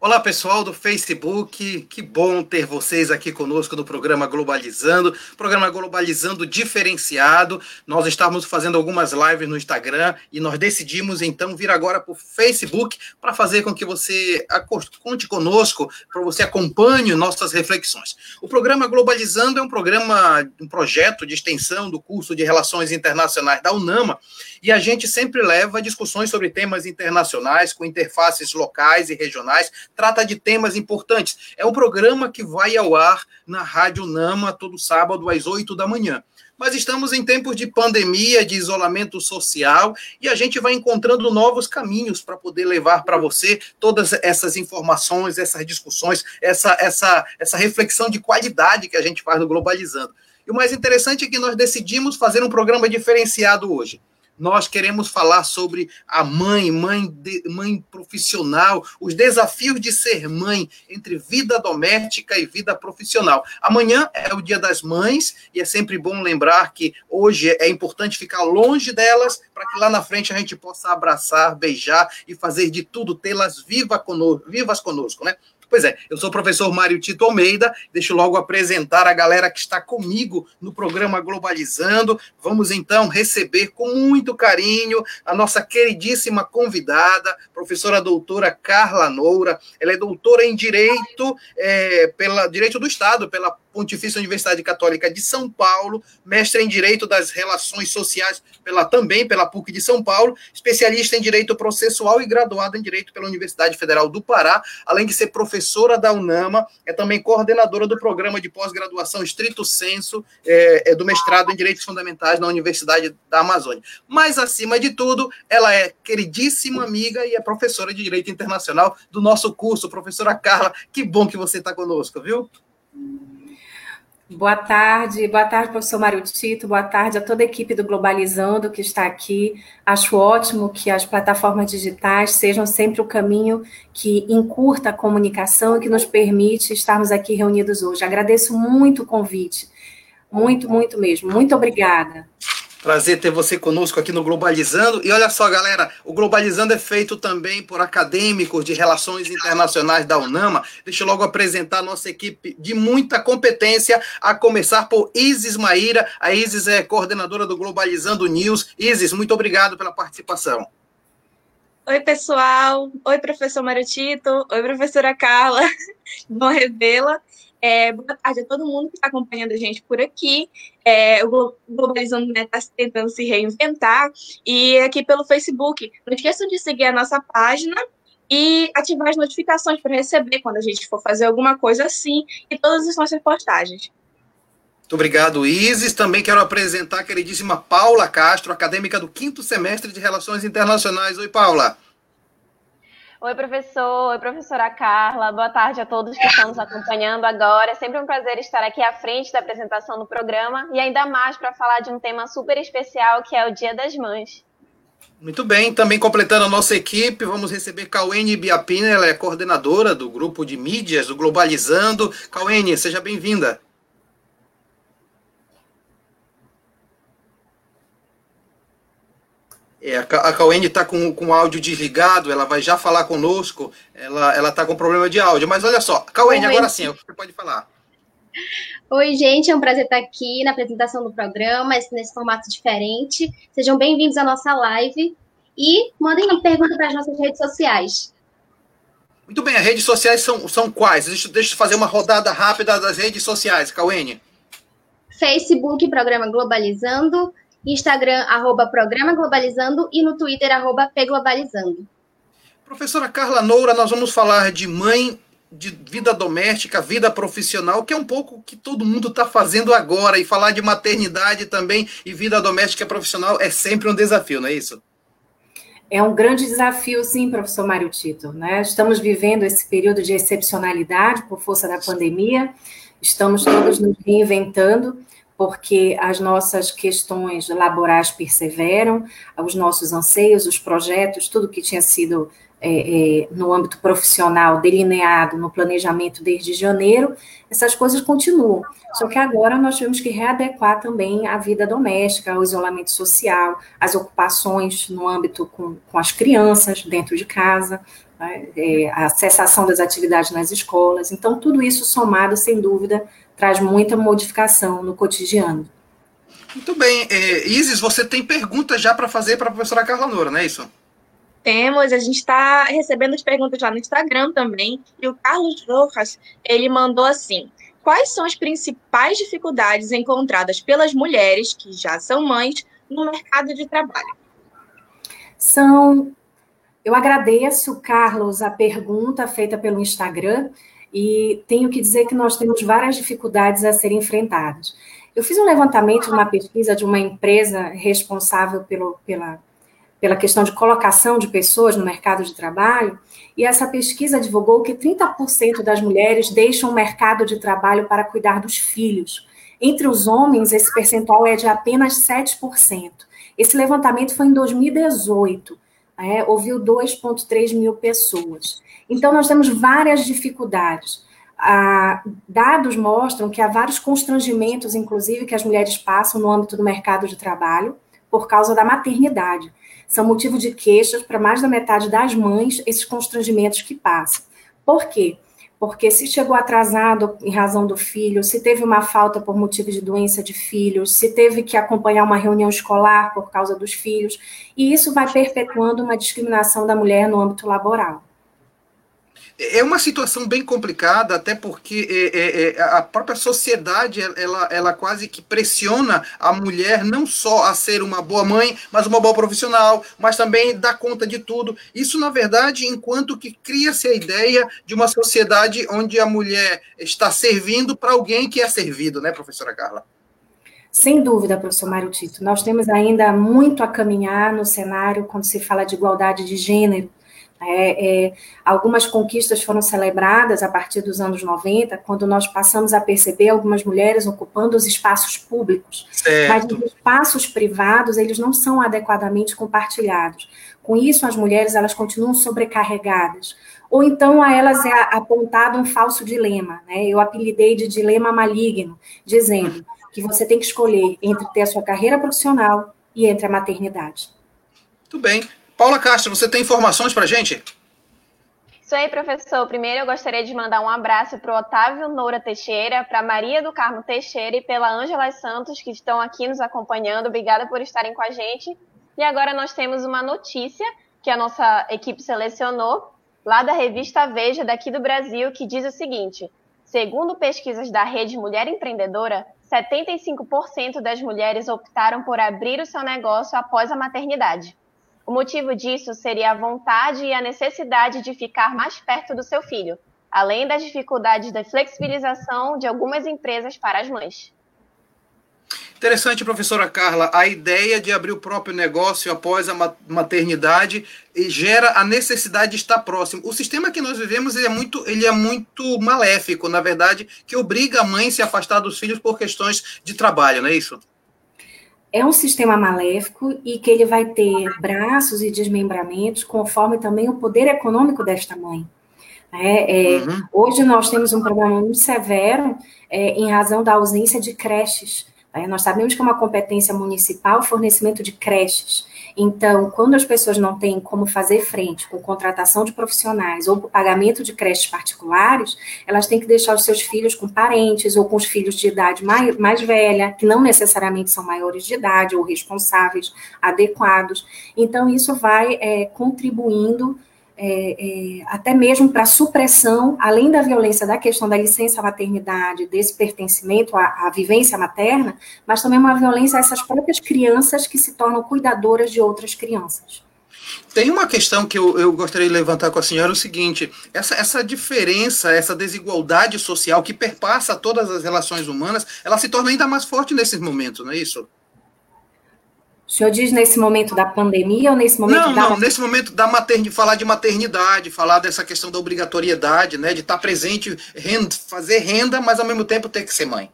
Olá, pessoal do Facebook. Que bom ter vocês aqui conosco no programa Globalizando, programa Globalizando diferenciado. Nós estávamos fazendo algumas lives no Instagram e nós decidimos então vir agora para o Facebook para fazer com que você conte conosco, para você acompanhe nossas reflexões. O programa Globalizando é um programa, um projeto de extensão do curso de Relações Internacionais da UNAMA e a gente sempre leva discussões sobre temas internacionais com interfaces locais e regionais trata de temas importantes. É um programa que vai ao ar na Rádio Nama todo sábado às 8 da manhã. Mas estamos em tempos de pandemia, de isolamento social, e a gente vai encontrando novos caminhos para poder levar para você todas essas informações, essas discussões, essa, essa, essa reflexão de qualidade que a gente faz no Globalizando. E o mais interessante é que nós decidimos fazer um programa diferenciado hoje nós queremos falar sobre a mãe, mãe, de, mãe profissional, os desafios de ser mãe entre vida doméstica e vida profissional. Amanhã é o Dia das Mães e é sempre bom lembrar que hoje é importante ficar longe delas para que lá na frente a gente possa abraçar, beijar e fazer de tudo tê-las viva conosco, vivas conosco, né? Pois é, eu sou o professor Mário Tito Almeida, deixo logo apresentar a galera que está comigo no programa Globalizando. Vamos então receber com muito carinho a nossa queridíssima convidada, professora doutora Carla Noura. Ela é doutora em Direito, é, pela Direito do Estado, pela Pontifícia Universidade Católica de São Paulo, mestre em Direito das Relações Sociais pela também pela PUC de São Paulo, especialista em Direito Processual e graduada em Direito pela Universidade Federal do Pará, além de ser professora da UNAMA, é também coordenadora do programa de pós-graduação Estrito Senso, é, é do mestrado em Direitos Fundamentais na Universidade da Amazônia. Mas, acima de tudo, ela é queridíssima amiga e é professora de Direito Internacional do nosso curso. Professora Carla, que bom que você está conosco, viu? Boa tarde, boa tarde, professor Mário Tito, boa tarde a toda a equipe do Globalizando que está aqui. Acho ótimo que as plataformas digitais sejam sempre o caminho que encurta a comunicação e que nos permite estarmos aqui reunidos hoje. Agradeço muito o convite, muito, muito mesmo. Muito obrigada. Prazer ter você conosco aqui no Globalizando. E olha só, galera, o Globalizando é feito também por acadêmicos de relações internacionais da UNAMA. Deixa eu logo apresentar a nossa equipe de muita competência, a começar por Isis Maíra. A Isis é coordenadora do Globalizando News. Isis, muito obrigado pela participação. Oi, pessoal. Oi, professor Marutito. Oi, professora Carla. Bom revê-la. É, boa tarde a todo mundo que está acompanhando a gente por aqui. É, o Globalizando está né, tentando se reinventar. E aqui pelo Facebook. Não esqueçam de seguir a nossa página e ativar as notificações para receber quando a gente for fazer alguma coisa assim e todas as nossas postagens. Muito obrigado, Isis. Também quero apresentar a queridíssima Paula Castro, acadêmica do quinto semestre de Relações Internacionais. Oi, Paula. Oi, professor. Oi, professora Carla. Boa tarde a todos que estão nos acompanhando agora. É sempre um prazer estar aqui à frente da apresentação do programa e ainda mais para falar de um tema super especial que é o Dia das Mães. Muito bem, também completando a nossa equipe, vamos receber Cauene Biapina, ela é coordenadora do grupo de mídias do Globalizando. Cauene, seja bem-vinda. É, a Cauene está com, com o áudio desligado, ela vai já falar conosco, ela está com problema de áudio. Mas olha só, Cauene, agora sim, você pode falar. Oi, gente, é um prazer estar aqui na apresentação do programa, nesse formato diferente. Sejam bem-vindos à nossa live e mandem uma pergunta para as nossas redes sociais. Muito bem, as redes sociais são, são quais? Deixa, deixa eu fazer uma rodada rápida das redes sociais, Cauene. Facebook, Programa Globalizando, Instagram, arroba Programa Globalizando e no Twitter, arroba Pglobalizando. Professora Carla Noura, nós vamos falar de mãe, de vida doméstica, vida profissional, que é um pouco o que todo mundo está fazendo agora, e falar de maternidade também e vida doméstica profissional é sempre um desafio, não é isso? É um grande desafio, sim, professor Mário Tito. Né? Estamos vivendo esse período de excepcionalidade por força da pandemia, estamos todos nos reinventando porque as nossas questões laborais perseveram, os nossos anseios, os projetos, tudo que tinha sido é, é, no âmbito profissional delineado no planejamento desde janeiro, essas coisas continuam. Só que agora nós tivemos que readequar também a vida doméstica, o isolamento social, as ocupações no âmbito com, com as crianças dentro de casa, né, é, a cessação das atividades nas escolas. Então, tudo isso somado, sem dúvida, traz muita modificação no cotidiano. Muito bem. É, Isis, você tem perguntas já para fazer para a professora Carla Noura, não é isso? Temos, a gente está recebendo as perguntas lá no Instagram também. E o Carlos Rojas, ele mandou assim: quais são as principais dificuldades encontradas pelas mulheres que já são mães no mercado de trabalho? São. Eu agradeço, Carlos, a pergunta feita pelo Instagram e tenho que dizer que nós temos várias dificuldades a serem enfrentadas. Eu fiz um levantamento, uma pesquisa de uma empresa responsável pelo, pela pela questão de colocação de pessoas no mercado de trabalho, e essa pesquisa divulgou que 30% das mulheres deixam o mercado de trabalho para cuidar dos filhos. Entre os homens, esse percentual é de apenas 7%. Esse levantamento foi em 2018, é, ouviu 2,3 mil pessoas. Então, nós temos várias dificuldades. Ah, dados mostram que há vários constrangimentos, inclusive, que as mulheres passam no âmbito do mercado de trabalho por causa da maternidade são motivo de queixas para mais da metade das mães esses constrangimentos que passam. Por quê? Porque se chegou atrasado em razão do filho, se teve uma falta por motivo de doença de filhos, se teve que acompanhar uma reunião escolar por causa dos filhos, e isso vai perpetuando uma discriminação da mulher no âmbito laboral. É uma situação bem complicada, até porque é, é, é, a própria sociedade ela, ela quase que pressiona a mulher não só a ser uma boa mãe, mas uma boa profissional, mas também dar conta de tudo. Isso, na verdade, enquanto que cria-se a ideia de uma sociedade onde a mulher está servindo para alguém que é servido, né, professora Carla? Sem dúvida, professor Mário Tito. Nós temos ainda muito a caminhar no cenário quando se fala de igualdade de gênero é, é, algumas conquistas foram celebradas a partir dos anos 90, quando nós passamos a perceber algumas mulheres ocupando os espaços públicos. Certo. Mas os espaços privados, eles não são adequadamente compartilhados. Com isso, as mulheres elas continuam sobrecarregadas. Ou então a elas é apontado um falso dilema. Né? Eu apelidei de dilema maligno, dizendo que você tem que escolher entre ter a sua carreira profissional e entre a maternidade. Muito bem. Paula Castro, você tem informações para gente? Isso aí, professor. Primeiro, eu gostaria de mandar um abraço para o Otávio Noura Teixeira, para Maria do Carmo Teixeira e pela Ângela Santos, que estão aqui nos acompanhando. Obrigada por estarem com a gente. E agora nós temos uma notícia que a nossa equipe selecionou, lá da revista Veja, daqui do Brasil, que diz o seguinte: segundo pesquisas da Rede Mulher Empreendedora, 75% das mulheres optaram por abrir o seu negócio após a maternidade. O motivo disso seria a vontade e a necessidade de ficar mais perto do seu filho, além das dificuldades da flexibilização de algumas empresas para as mães. Interessante, professora Carla, a ideia de abrir o próprio negócio após a maternidade gera a necessidade de estar próximo. O sistema que nós vivemos ele é muito, ele é muito maléfico, na verdade, que obriga a mãe a se afastar dos filhos por questões de trabalho, não é isso? É um sistema maléfico e que ele vai ter braços e desmembramentos conforme também o poder econômico desta mãe. É, é, uhum. Hoje nós temos um problema muito severo é, em razão da ausência de creches. Né? Nós sabemos que é uma competência municipal o fornecimento de creches. Então, quando as pessoas não têm como fazer frente com contratação de profissionais ou com pagamento de creches particulares, elas têm que deixar os seus filhos com parentes ou com os filhos de idade mais, mais velha, que não necessariamente são maiores de idade ou responsáveis adequados. Então, isso vai é, contribuindo é, é, até mesmo para supressão, além da violência da questão da licença maternidade, desse pertencimento à, à, vivência materna, mas também uma violência a essas próprias crianças que se tornam cuidadoras de outras crianças. Tem uma questão que eu, eu gostaria de levantar com a senhora, o seguinte, essa, essa diferença, essa desigualdade social que perpassa todas as relações humanas, ela se torna ainda mais forte nesses momentos, não é isso? O senhor diz nesse momento da pandemia ou nesse momento não, da... Não, nesse momento da maternidade, falar de maternidade, falar dessa questão da obrigatoriedade, né, de estar presente, renda, fazer renda, mas ao mesmo tempo ter que ser mãe.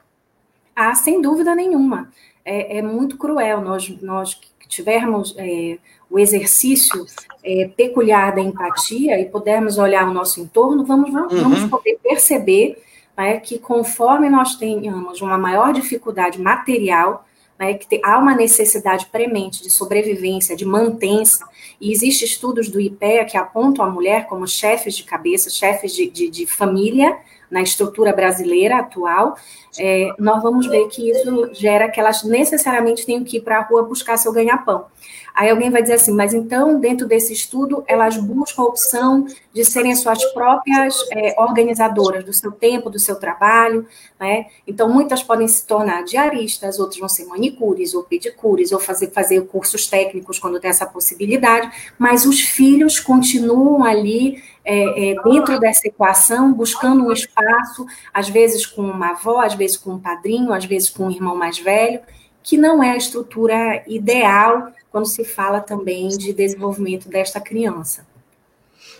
Ah, sem dúvida nenhuma. É, é muito cruel nós, nós tivermos é, o exercício é, peculiar da empatia e pudermos olhar o nosso entorno, vamos, vamos, uhum. poder perceber né, que conforme nós tenhamos uma maior dificuldade material, né, que há uma necessidade premente de sobrevivência, de mantença, e existem estudos do IPEA que apontam a mulher como chefes de cabeça, chefes de, de, de família, na estrutura brasileira atual, é, nós vamos ver que isso gera que elas necessariamente tenham que ir para a rua buscar seu ganha-pão. Aí alguém vai dizer assim, mas então, dentro desse estudo, elas buscam a opção de serem suas próprias é, organizadoras do seu tempo, do seu trabalho, né? Então, muitas podem se tornar diaristas, outras vão ser manicures ou pedicures, ou fazer, fazer cursos técnicos quando tem essa possibilidade, mas os filhos continuam ali é, é, dentro dessa equação, buscando um espaço, às vezes com uma avó, às vezes com um padrinho, às vezes com um irmão mais velho, que não é a estrutura ideal quando se fala também de desenvolvimento desta criança.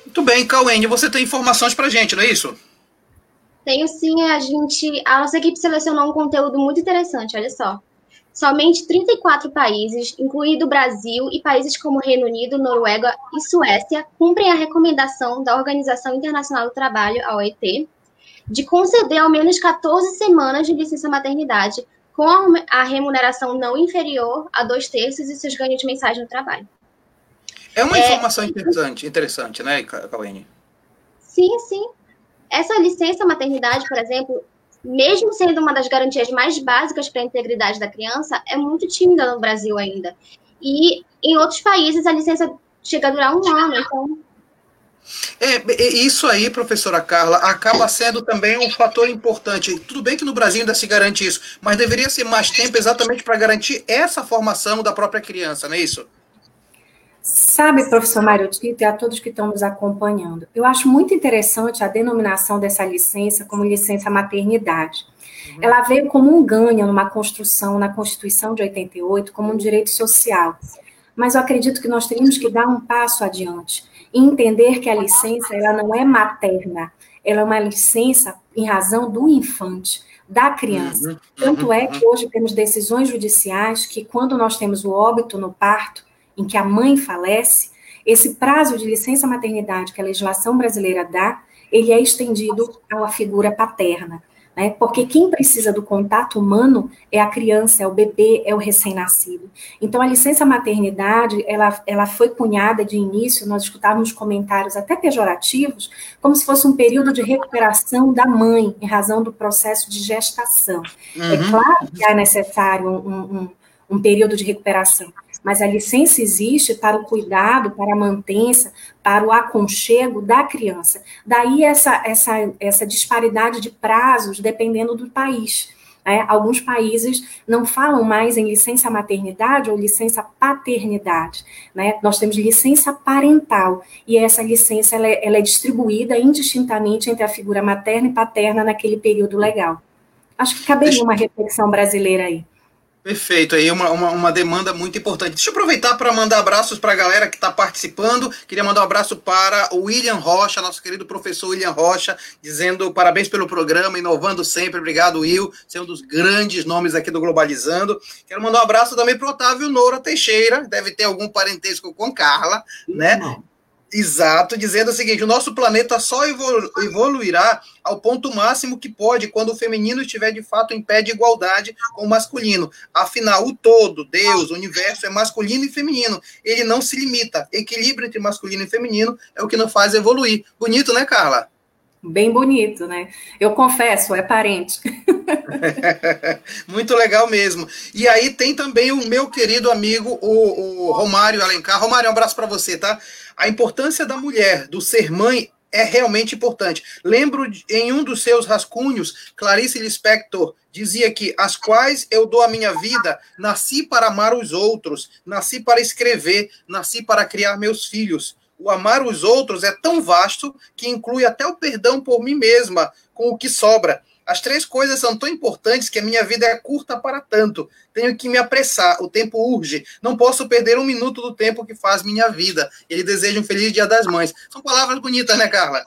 Muito bem, Cauene, você tem informações para a gente, não é isso? Tenho sim, a gente, a nossa equipe selecionou um conteúdo muito interessante, olha só. Somente 34 países, incluindo o Brasil e países como Reino Unido, Noruega e Suécia, cumprem a recomendação da Organização Internacional do Trabalho, a OIT, de conceder ao menos 14 semanas de licença maternidade com a remuneração não inferior a dois terços de seus ganhos mensais no trabalho. É uma é, informação interessante, interessante, né, Cauene? Sim, sim. Essa licença maternidade, por exemplo, mesmo sendo uma das garantias mais básicas para a integridade da criança, é muito tímida no Brasil ainda. E em outros países a licença chega a durar um ano, então é, isso aí, professora Carla, acaba sendo também um fator importante. Tudo bem que no Brasil ainda se garante isso, mas deveria ser mais tempo exatamente para garantir essa formação da própria criança, não é isso? Sabe, professor Mário Tito e a todos que estão nos acompanhando, eu acho muito interessante a denominação dessa licença como licença maternidade. Uhum. Ela veio como um ganho numa construção na Constituição de 88, como um direito social. Mas eu acredito que nós teríamos que dar um passo adiante entender que a licença ela não é materna, ela é uma licença em razão do infante, da criança. Uhum. Tanto é que hoje temos decisões judiciais que, quando nós temos o óbito no parto, em que a mãe falece, esse prazo de licença maternidade que a legislação brasileira dá, ele é estendido à figura paterna né? Porque quem precisa do contato humano é a criança, é o bebê, é o recém-nascido. Então, a licença maternidade, ela, ela foi cunhada de início, nós escutávamos comentários até pejorativos, como se fosse um período de recuperação da mãe, em razão do processo de gestação. É uhum. É claro que é necessário um, um, um período de recuperação, mas a licença existe para o cuidado, para a mantença, para o aconchego da criança. Daí essa, essa, essa disparidade de prazos dependendo do país. É, alguns países não falam mais em licença maternidade ou licença paternidade. Né? Nós temos licença parental, e essa licença ela é, ela é distribuída indistintamente entre a figura materna e paterna naquele período legal. Acho que caberia uma reflexão brasileira aí. Perfeito, aí uma, uma, uma, demanda muito importante. Deixa eu aproveitar para mandar abraços para a galera que está participando. Queria mandar um abraço para o William Rocha, nosso querido professor William Rocha, dizendo parabéns pelo programa, inovando sempre. Obrigado, Will. Você é um dos grandes nomes aqui do Globalizando. Quero mandar um abraço também para o Otávio Noura Teixeira, deve ter algum parentesco com Carla, né? Não. Exato, dizendo o seguinte: o nosso planeta só evolu evoluirá ao ponto máximo que pode quando o feminino estiver de fato em pé de igualdade com o masculino. Afinal, o todo, Deus, o universo é masculino e feminino. Ele não se limita. Equilíbrio entre masculino e feminino é o que nos faz evoluir. Bonito, né, Carla? Bem bonito, né? Eu confesso, é parente. Muito legal mesmo. E aí tem também o meu querido amigo, o, o Romário Alencar. Romário, um abraço para você, tá? A importância da mulher, do ser mãe, é realmente importante. Lembro em um dos seus rascunhos, Clarice Lispector dizia que as quais eu dou a minha vida, nasci para amar os outros, nasci para escrever, nasci para criar meus filhos. O amar os outros é tão vasto que inclui até o perdão por mim mesma, com o que sobra. As três coisas são tão importantes que a minha vida é curta para tanto. Tenho que me apressar, o tempo urge. Não posso perder um minuto do tempo que faz minha vida. Ele deseja um feliz Dia das Mães. São palavras bonitas, né, Carla?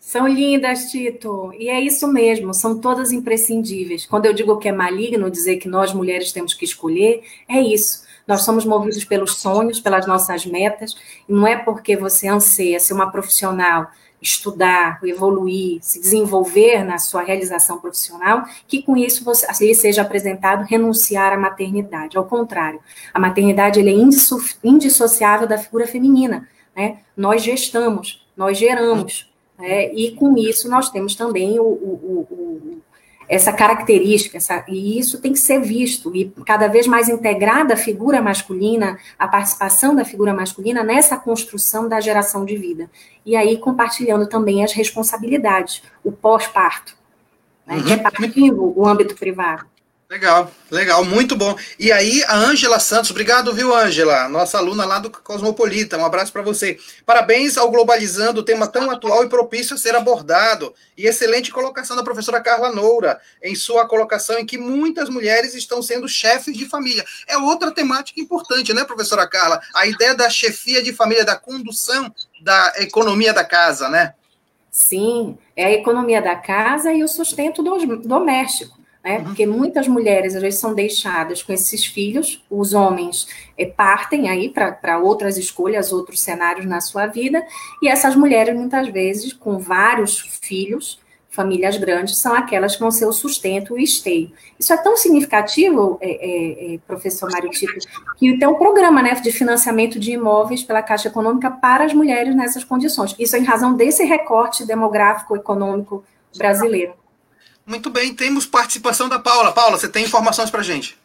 São lindas, Tito. E é isso mesmo, são todas imprescindíveis. Quando eu digo que é maligno dizer que nós mulheres temos que escolher, é isso. Nós somos movidos pelos sonhos, pelas nossas metas, e não é porque você anseia ser uma profissional, estudar, evoluir, se desenvolver na sua realização profissional, que com isso você, lhe seja apresentado renunciar à maternidade. Ao contrário, a maternidade é indissociável da figura feminina. Né? Nós gestamos, nós geramos, né? e com isso nós temos também o, o, o, essa característica, essa, e isso tem que ser visto, e cada vez mais integrada a figura masculina, a participação da figura masculina nessa construção da geração de vida. E aí compartilhando também as responsabilidades, o pós-parto, né, uhum. repartindo o âmbito privado. Legal, legal, muito bom. E aí, a Ângela Santos, obrigado, viu, Ângela? Nossa aluna lá do Cosmopolita, um abraço para você. Parabéns ao Globalizando, tema tão atual e propício a ser abordado. E excelente colocação da professora Carla Noura, em sua colocação em que muitas mulheres estão sendo chefes de família. É outra temática importante, né, professora Carla? A ideia da chefia de família, da condução da economia da casa, né? Sim, é a economia da casa e o sustento do, doméstico né? Uhum. Porque muitas mulheres às vezes são deixadas com esses filhos, os homens é, partem aí para outras escolhas, outros cenários na sua vida, e essas mulheres muitas vezes com vários filhos, famílias grandes, são aquelas que vão ser o sustento e o esteio. Isso é tão significativo, é, é, é professor Mário Tito, que tem um programa né, de financiamento de imóveis pela Caixa Econômica para as mulheres nessas condições. Isso é em razão desse recorte demográfico econômico brasileiro. Muito bem, temos participação da Paula. Paula, você tem informações para gente?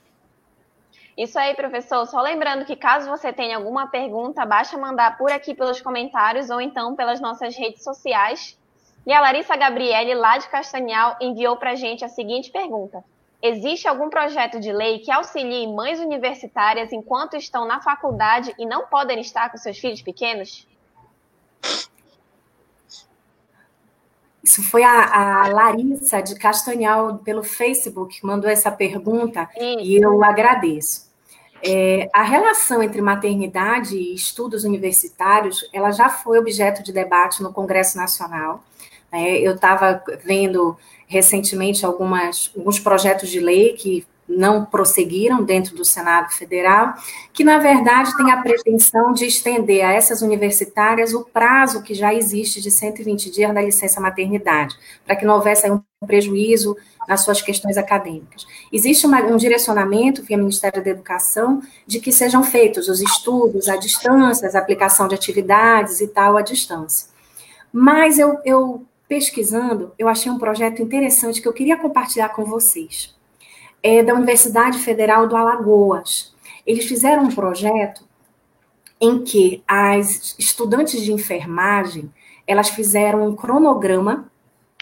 Isso aí, professor. Só lembrando que caso você tenha alguma pergunta, basta mandar por aqui pelos comentários ou então pelas nossas redes sociais. E a Larissa Gabriele, lá de Castanhal, enviou para a gente a seguinte pergunta. Existe algum projeto de lei que auxilie mães universitárias enquanto estão na faculdade e não podem estar com seus filhos pequenos? Isso foi a, a, Larissa de Castanhal pelo Facebook que mandou essa pergunta e eu agradeço. É, a relação entre maternidade e estudos universitários, ela já foi objeto de debate no Congresso Nacional. É, eu estava vendo recentemente algumas, alguns projetos de lei que não prosseguiram dentro do Senado Federal, que na verdade tem a pretensão de estender a essas universitárias o prazo que já existe de 120 dias da licença maternidade, para que não houvesse um prejuízo nas suas questões acadêmicas. Existe uma, um direcionamento via Ministério da Educação de que sejam feitos os estudos à distância, a aplicação de atividades e tal à distância. Mas eu, eu pesquisando, eu achei um projeto interessante que eu queria compartilhar com vocês é da Universidade Federal do Alagoas. Eles fizeram um projeto em que as estudantes de enfermagem elas fizeram um cronograma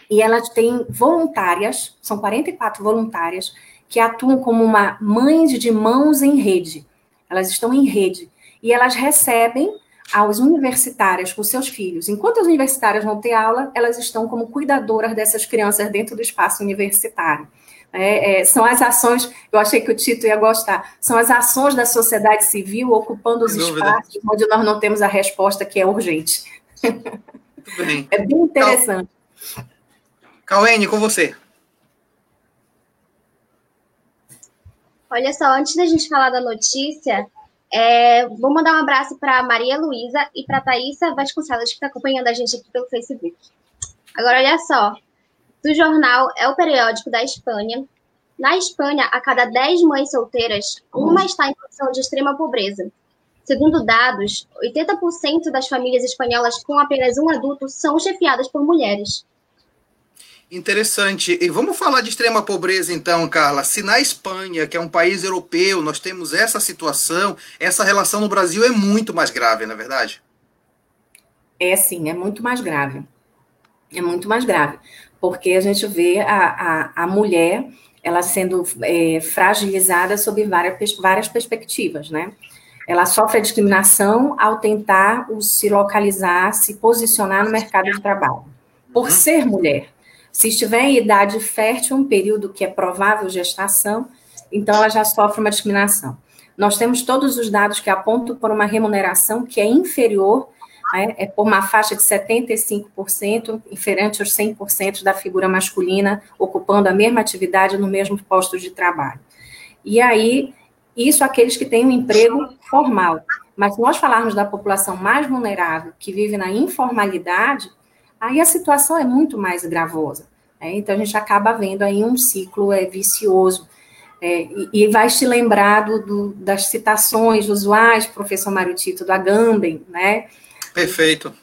e elas têm voluntárias, são 44 voluntárias, que atuam como uma mãe de mãos em rede. Elas estão em rede e elas recebem aos universitárias com seus filhos. Enquanto as universitárias vão ter aula, elas estão como cuidadoras dessas crianças dentro do espaço universitário. É, é, são as ações, eu achei que o Tito ia gostar, são as ações da sociedade civil ocupando os espaços onde nós não temos a resposta que é urgente. Bem. É bem interessante. Cauene, com você. Olha só, antes da gente falar da notícia, é, vou mandar um abraço para Maria Luísa e para Thaisa Vasconcelos, que está acompanhando a gente aqui pelo Facebook. Agora, olha só, do jornal É o Periódico da Espanha. Na Espanha, a cada 10 mães solteiras, uma está em condição de extrema pobreza. Segundo dados, 80% das famílias espanholas com apenas um adulto são chefiadas por mulheres. Interessante. E vamos falar de extrema pobreza então, Carla. Se na Espanha, que é um país europeu, nós temos essa situação, essa relação no Brasil é muito mais grave, não é verdade? É sim, é muito mais grave. É muito mais grave porque a gente vê a, a, a mulher ela sendo é, fragilizada sob várias, várias perspectivas, né? Ela sofre a discriminação ao tentar se localizar, se posicionar no mercado de trabalho, por uhum. ser mulher. Se estiver em idade fértil, um período que é provável gestação, então ela já sofre uma discriminação. Nós temos todos os dados que apontam por uma remuneração que é inferior né, é por uma faixa de 75%, inferente aos 100% da figura masculina, ocupando a mesma atividade no mesmo posto de trabalho. E aí, Isso aqueles que têm um emprego formal. Mas se nós falarmos da população mais vulnerável, que vive na informalidade, aí a situação é muito mais gravosa. Né? Então, a gente acaba vendo aí um ciclo é, vicioso. É, e, e, vai te lembrar do, das citações usuais, professor Mário Tito, do Agamben, né? Perfeito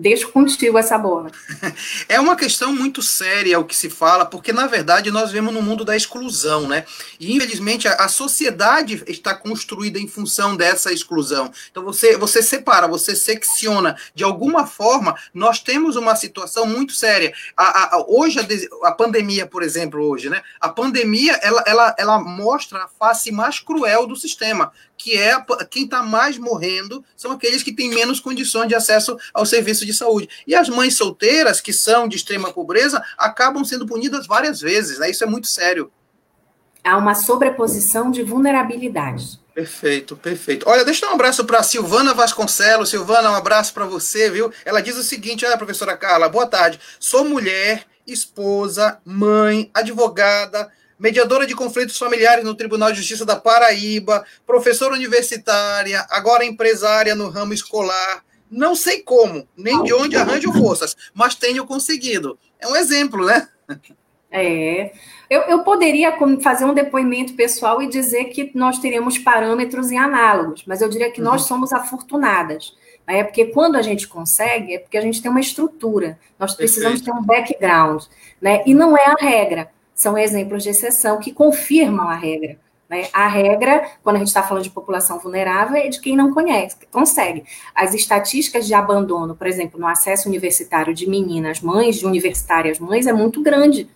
deixo contigo essa bola. É uma questão muito séria o que se fala, porque na verdade nós vemos no mundo da exclusão, né? E infelizmente a, a sociedade está construída em função dessa exclusão. Então você, você separa, você secciona. De alguma forma, nós temos uma situação muito séria. A, a, hoje, a, a pandemia, por exemplo, hoje, né? A pandemia ela, ela, ela mostra a face mais cruel do sistema, que é quem está mais morrendo são aqueles que têm menos condições de acesso ao serviço de saúde. E as mães solteiras, que são de extrema pobreza, acabam sendo punidas várias vezes, né? Isso é muito sério. Há uma sobreposição de vulnerabilidade. Perfeito, perfeito. Olha, deixa eu dar um abraço para Silvana Vasconcelos. Silvana, um abraço para você, viu? Ela diz o seguinte: olha, professora Carla, boa tarde. Sou mulher, esposa, mãe, advogada, mediadora de conflitos familiares no Tribunal de Justiça da Paraíba, professora universitária, agora empresária no ramo escolar. Não sei como, nem de onde arranjo forças, mas tenho conseguido. É um exemplo, né? É. Eu, eu poderia fazer um depoimento pessoal e dizer que nós teríamos parâmetros em análogos, mas eu diria que uhum. nós somos afortunadas. É porque quando a gente consegue, é porque a gente tem uma estrutura, nós precisamos Perfeito. ter um background, né? E não é a regra são exemplos de exceção que confirmam a regra. Né? A regra, quando a gente está falando de população vulnerável, é de quem não conhece, consegue. As estatísticas de abandono, por exemplo, no acesso universitário de meninas mães, de universitárias mães, é muito grande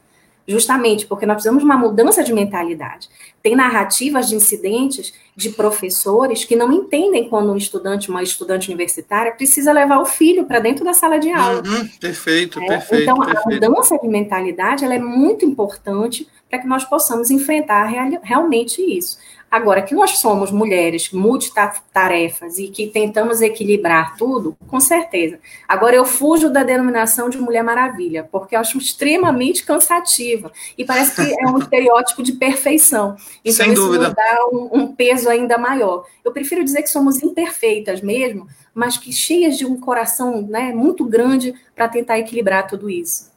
justamente porque nós precisamos de uma mudança de mentalidade. Tem narrativas de incidentes de professores que não entendem quando um estudante, uma estudante universitária, precisa levar o filho para dentro da sala de aula. Uhum, perfeito, é, perfeito. Então, perfeito. a mudança de mentalidade ela é muito importante para que nós possamos enfrentar real, realmente isso. Agora, que nós somos mulheres multitarefas e que tentamos equilibrar tudo, com certeza. Agora, eu fujo da denominação de Mulher Maravilha, porque eu acho extremamente cansativa. E parece que é um estereótipo de perfeição. Então, Sem isso dúvida. nos dá um, um peso ainda maior. Eu prefiro dizer que somos imperfeitas mesmo, mas que cheias de um coração né, muito grande para tentar equilibrar tudo isso.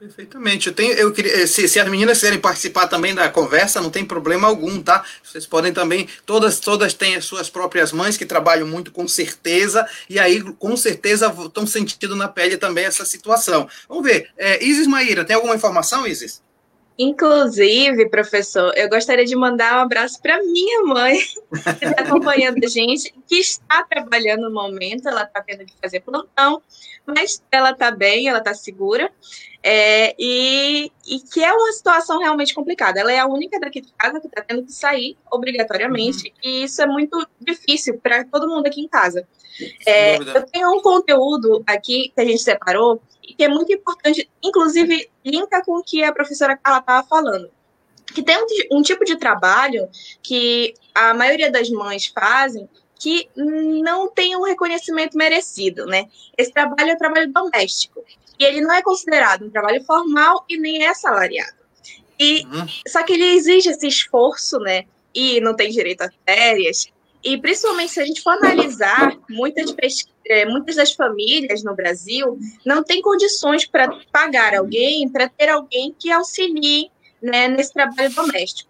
Perfeitamente. Eu tenho, eu queria, se, se, as meninas quiserem participar também da conversa, não tem problema algum, tá? Vocês podem também, todas, todas têm as suas próprias mães que trabalham muito com certeza, e aí com certeza estão sentindo na pele também essa situação. Vamos ver. É, Isis Maíra, tem alguma informação, Isis? Inclusive, professor, eu gostaria de mandar um abraço para minha mãe, que está acompanhando a gente, que está trabalhando no momento, ela está tendo que fazer plantão, mas ela está bem, ela está segura. É, e, e, que é uma situação realmente complicada. Ela é a única daqui de casa que está tendo que sair obrigatoriamente, uhum. e isso é muito difícil para todo mundo aqui em casa. É, eu tenho um conteúdo aqui que a gente separou, e que é muito importante, inclusive linka com o que a professora Carla estava falando. Que tem um, um tipo de trabalho que a maioria das mães fazem que não tem um reconhecimento merecido, né? Esse trabalho é trabalho doméstico e ele não é considerado um trabalho formal e nem é salariado. E uhum. só que ele exige esse esforço, né? E não tem direito a férias. E principalmente se a gente for analisar, muitas, é, muitas das famílias no Brasil não têm condições para pagar alguém, para ter alguém que auxilie né, nesse trabalho doméstico.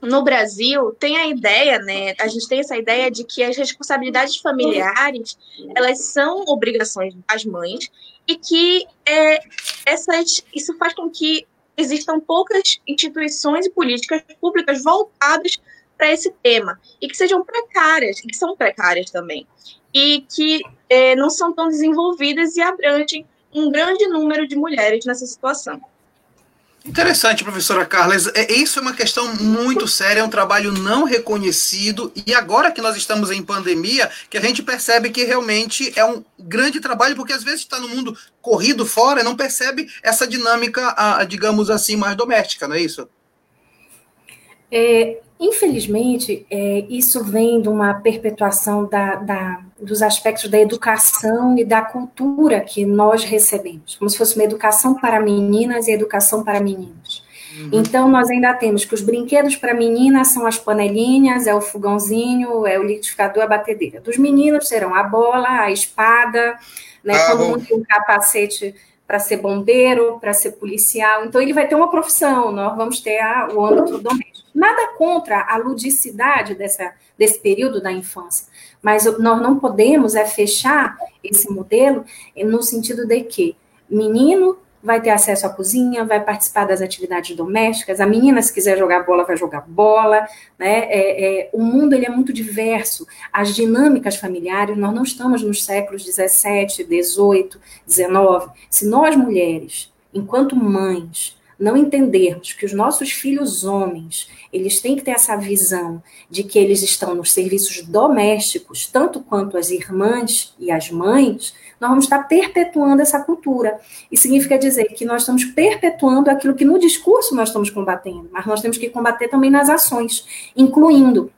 No Brasil, tem a ideia, né? A gente tem essa ideia de que as responsabilidades familiares elas são obrigações das mães e que é, essas, isso faz com que existam poucas instituições e políticas públicas voltadas para esse tema e que sejam precárias, e que são precárias também, e que é, não são tão desenvolvidas e abrangem um grande número de mulheres nessa situação. Interessante, professora Carla. É, isso é uma questão muito séria, é um trabalho não reconhecido. E agora que nós estamos em pandemia, que a gente percebe que realmente é um grande trabalho, porque às vezes está no mundo corrido fora e não percebe essa dinâmica, digamos assim, mais doméstica, não é isso? É, infelizmente, é, isso vem de uma perpetuação da, da, dos aspectos da educação e da cultura que nós recebemos, como se fosse uma educação para meninas e educação para meninos. Uhum. Então, nós ainda temos que os brinquedos para meninas são as panelinhas, é o fogãozinho, é o liquidificador, a batedeira. Dos meninos serão a bola, a espada, né? Ah, todo mundo tem um capacete para ser bombeiro, para ser policial. Então, ele vai ter uma profissão, nós vamos ter a, o âmbito doméstico. Nada contra a ludicidade dessa, desse período da infância, mas nós não podemos é fechar esse modelo no sentido de que menino vai ter acesso à cozinha, vai participar das atividades domésticas, a menina, se quiser jogar bola, vai jogar bola, né? É, é, o mundo ele é muito diverso, as dinâmicas familiares, nós não estamos nos séculos 17, 18, 19. Se nós, mulheres, enquanto mães, não entendermos que os nossos filhos homens, eles têm que ter essa visão de que eles estão nos serviços domésticos, tanto quanto as irmãs e as mães, nós vamos estar perpetuando essa cultura. E significa dizer que nós estamos perpetuando aquilo que no discurso nós estamos combatendo, mas nós temos que combater também nas ações, incluindo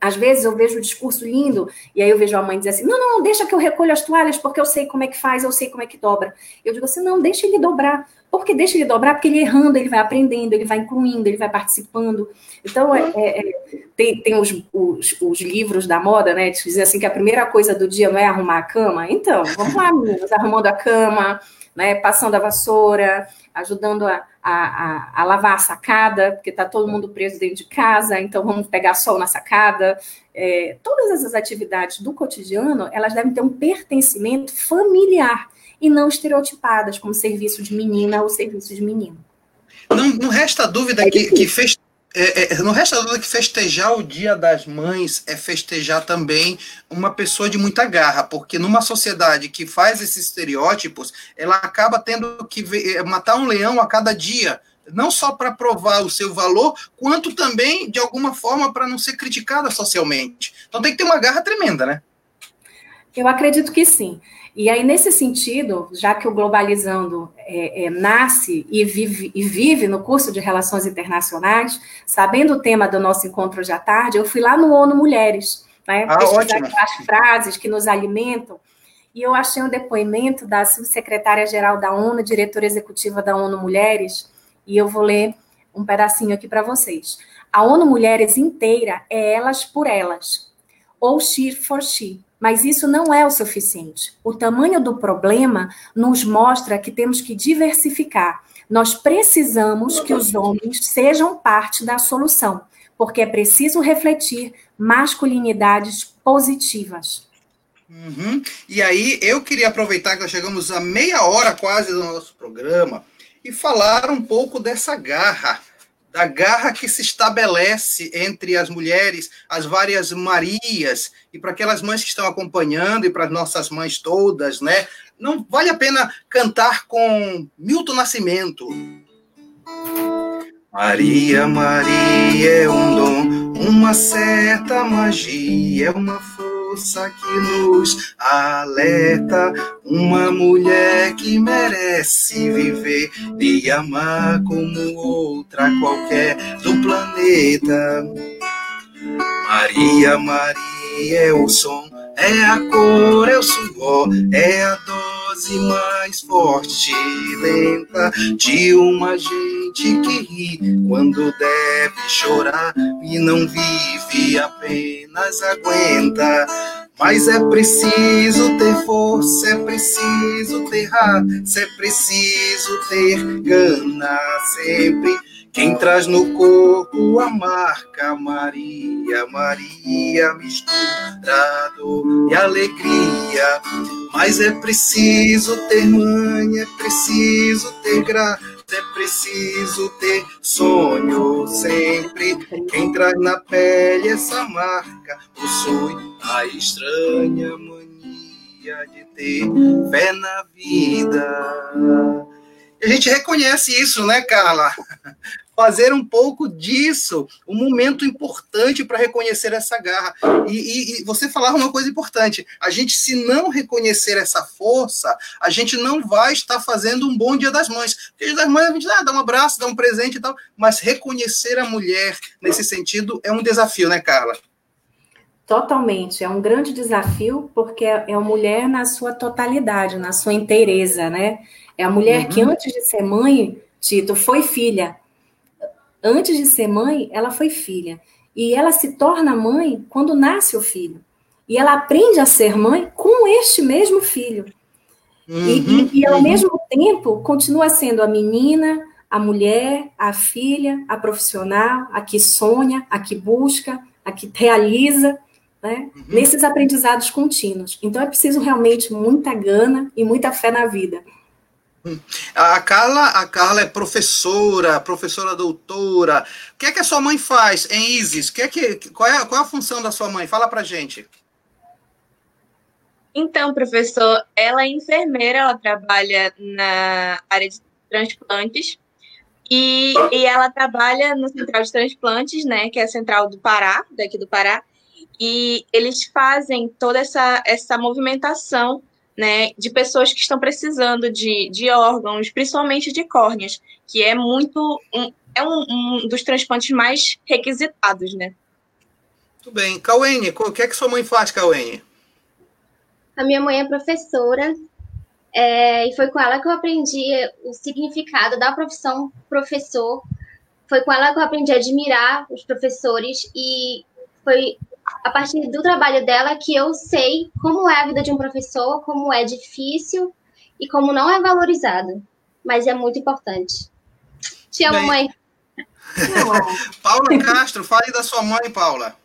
às vezes eu vejo o discurso lindo, e aí eu vejo a mãe dizer assim: não, não, deixa que eu recolho as toalhas, porque eu sei como é que faz, eu sei como é que dobra. Eu digo assim: não, deixa ele dobrar. Porque deixa ele dobrar, porque ele errando, ele vai aprendendo, ele vai incluindo, ele vai participando. Então, é, é, é, tem, tem os, os, os, livros da moda, né? Que dizem assim que a primeira coisa do dia não é arrumar a cama. Então, vamos lá, meninas, arrumando a cama, né, passando a vassoura, ajudando a, a, a, a lavar a sacada, porque está todo mundo preso dentro de casa, então vamos pegar sol na sacada. É, todas essas atividades do cotidiano, elas devem ter um pertencimento familiar e não estereotipadas como serviço de menina ou serviço de menino. Não, não resta dúvida é que, que fez, é, é, não resta dúvida que festejar o Dia das Mães é festejar também uma pessoa de muita garra, porque numa sociedade que faz esses estereótipos, ela acaba tendo que ver, matar um leão a cada dia, não só para provar o seu valor, quanto também, de alguma forma, para não ser criticada socialmente. Então tem que ter uma garra tremenda, né? Eu acredito que sim. E aí, nesse sentido, já que o Globalizando é, é, nasce e vive, e vive no curso de Relações Internacionais, sabendo o tema do nosso encontro de à tarde, eu fui lá no ONU Mulheres, né, ah, pesquisar as frases que nos alimentam, e eu achei um depoimento da subsecretária-geral da ONU, diretora executiva da ONU Mulheres, e eu vou ler um pedacinho aqui para vocês. A ONU Mulheres inteira é elas por elas, ou she for she, mas isso não é o suficiente. O tamanho do problema nos mostra que temos que diversificar. Nós precisamos que os homens sejam parte da solução, porque é preciso refletir masculinidades positivas. Uhum. E aí, eu queria aproveitar que nós chegamos a meia hora quase do nosso programa e falar um pouco dessa garra da garra que se estabelece entre as mulheres, as várias Marias, e para aquelas mães que estão acompanhando, e para as nossas mães todas, né? Não vale a pena cantar com Milton Nascimento. Maria, Maria é um dom, uma certa magia, é uma força que nos alerta, uma mulher que merece viver e amar como outra qualquer do planeta. Maria, Maria é o som, é a cor, é o suor, é a dose mais forte e lenta de uma gente que ri quando deve chorar e não vive, apenas aguenta. Mas é preciso ter força, é preciso ter raça, é preciso ter gana sempre. Quem traz no corpo a marca Maria, Maria misturado e alegria. Mas é preciso ter mãe, é preciso ter graça, é preciso ter sonho sempre. Quem traz na pele essa marca possui a estranha mania de ter fé na vida. A gente reconhece isso, né, Carla? Fazer um pouco disso um momento importante para reconhecer essa garra. E, e, e, você falava uma coisa importante: a gente, se não reconhecer essa força, a gente não vai estar fazendo um bom Dia das Mães. Porque Dia das Mães a gente ah, dá um abraço, dá um presente e tal, mas reconhecer a mulher nesse sentido é um desafio, né, Carla? Totalmente, é um grande desafio, porque é a mulher na sua totalidade, na sua inteireza, né? É a mulher uhum. que antes de ser mãe, Tito, foi filha. Antes de ser mãe, ela foi filha. E ela se torna mãe quando nasce o filho. E ela aprende a ser mãe com este mesmo filho. Uhum, e, e, e, ao uhum. mesmo tempo, continua sendo a menina, a mulher, a filha, a profissional, a que sonha, a que busca, a que realiza, né? Uhum. nesses aprendizados contínuos. Então é preciso realmente muita gana e muita fé na vida. A Carla, a Carla é professora, professora doutora. O que é que a sua mãe faz em ISIS? Que é que, qual, é, qual é a função da sua mãe? Fala pra gente. Então, professor, ela é enfermeira, ela trabalha na área de transplantes e, e ela trabalha no Central de Transplantes, né, que é a central do Pará, daqui do Pará, e eles fazem toda essa, essa movimentação né, de pessoas que estão precisando de, de órgãos, principalmente de córneas, que é muito um, é um, um, dos transplantes mais requisitados, né? Tudo bem. Cauene, o que é que sua mãe faz, Cauene? A minha mãe é professora, é, e foi com ela que eu aprendi o significado da profissão professor. Foi com ela que eu aprendi a admirar os professores e foi a partir do trabalho dela que eu sei como é a vida de um professor, como é difícil e como não é valorizado. Mas é muito importante. Te amo, Bem... mãe. Paula Castro, fale da sua mãe, Paula.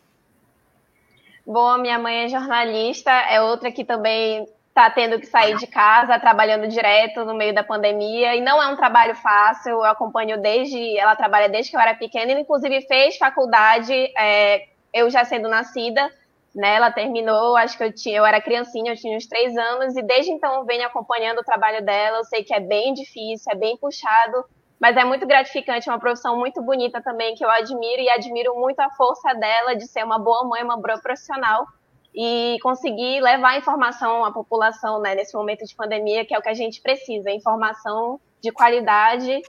Bom, minha mãe é jornalista, é outra que também está tendo que sair de casa, trabalhando direto no meio da pandemia, e não é um trabalho fácil, eu acompanho desde, ela trabalha desde que eu era pequena, e inclusive fez faculdade é, eu já sendo nascida, né, ela terminou, acho que eu tinha, eu era criancinha, eu tinha uns três anos, e desde então eu venho acompanhando o trabalho dela, eu sei que é bem difícil, é bem puxado, mas é muito gratificante, é uma profissão muito bonita também, que eu admiro, e admiro muito a força dela de ser uma boa mãe, uma boa profissional, e conseguir levar informação à população, né, nesse momento de pandemia, que é o que a gente precisa, informação de qualidade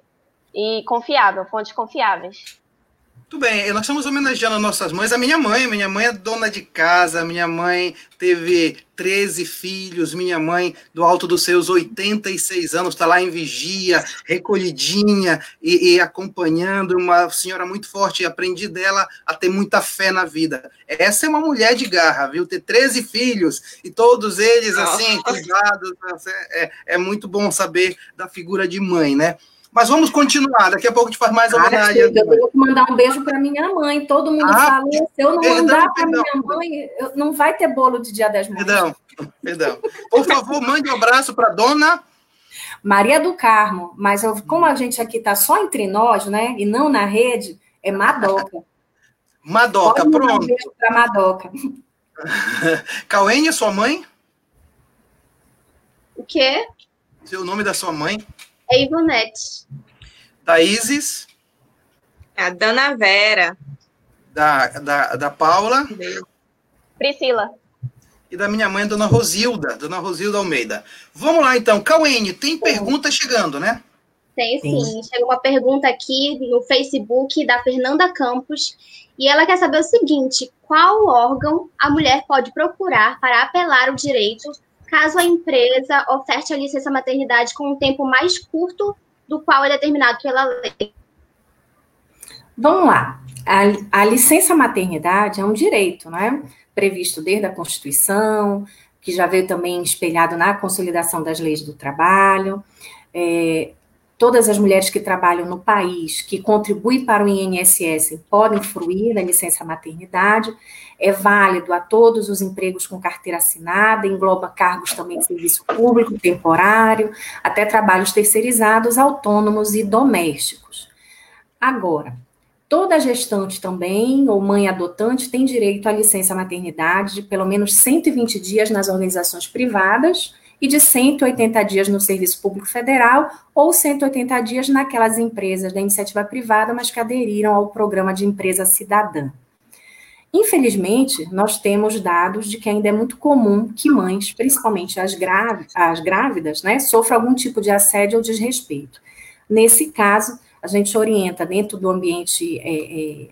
e confiável, fontes confiáveis. Tudo bem, nós estamos homenageando nossas mães. A minha mãe, minha mãe é dona de casa, minha mãe teve 13 filhos, minha mãe, do alto dos seus 86 anos, está lá em vigia, recolhidinha e, e, acompanhando, uma senhora muito forte. Aprendi dela a ter muita fé na vida. Essa é uma mulher de garra, viu? Ter 13 filhos e todos eles, assim, cuidados. É, é muito bom saber da figura de mãe, né? Mas vamos continuar, daqui a pouco a gente faz mais homenagem. eu vou mandar um beijo para minha mãe. Todo mundo ah, fala, se eu não perdão, mandar para minha mãe, não vai ter bolo de dia das mães. Perdão, perdão. Por favor, mande um abraço para dona... Maria do Carmo, mas eu, como a gente aqui está só entre nós, né, e não na rede, é Madoca. Madoca, Pode pronto. Um beijo para Madoca. Cauene, sua mãe? O quê? Seu nome da sua mãe? É Ivonete. Da Isis. É a Dana Vera. Da, da, da Paula. Priscila. E da minha mãe, Dona Rosilda. Dona Rosilda Almeida. Vamos lá, então. Cauene, tem pergunta chegando, né? Tem sim. sim. Chegou uma pergunta aqui no Facebook da Fernanda Campos. E ela quer saber o seguinte: qual órgão a mulher pode procurar para apelar o direito caso a empresa oferte a licença maternidade com um tempo mais curto do qual é determinado pela lei. Vamos lá. A, a licença maternidade é um direito, né? Previsto desde a Constituição, que já veio também espelhado na consolidação das leis do trabalho. É, todas as mulheres que trabalham no país, que contribuem para o INSS, podem fruir da licença maternidade. É válido a todos os empregos com carteira assinada, engloba cargos também de serviço público, temporário, até trabalhos terceirizados, autônomos e domésticos. Agora, toda gestante também, ou mãe adotante, tem direito à licença maternidade de pelo menos 120 dias nas organizações privadas e de 180 dias no Serviço Público Federal ou 180 dias naquelas empresas da iniciativa privada, mas que aderiram ao programa de empresa cidadã. Infelizmente, nós temos dados de que ainda é muito comum que mães, principalmente as, as grávidas, né, sofram algum tipo de assédio ou desrespeito. Nesse caso, a gente orienta dentro do ambiente é, é,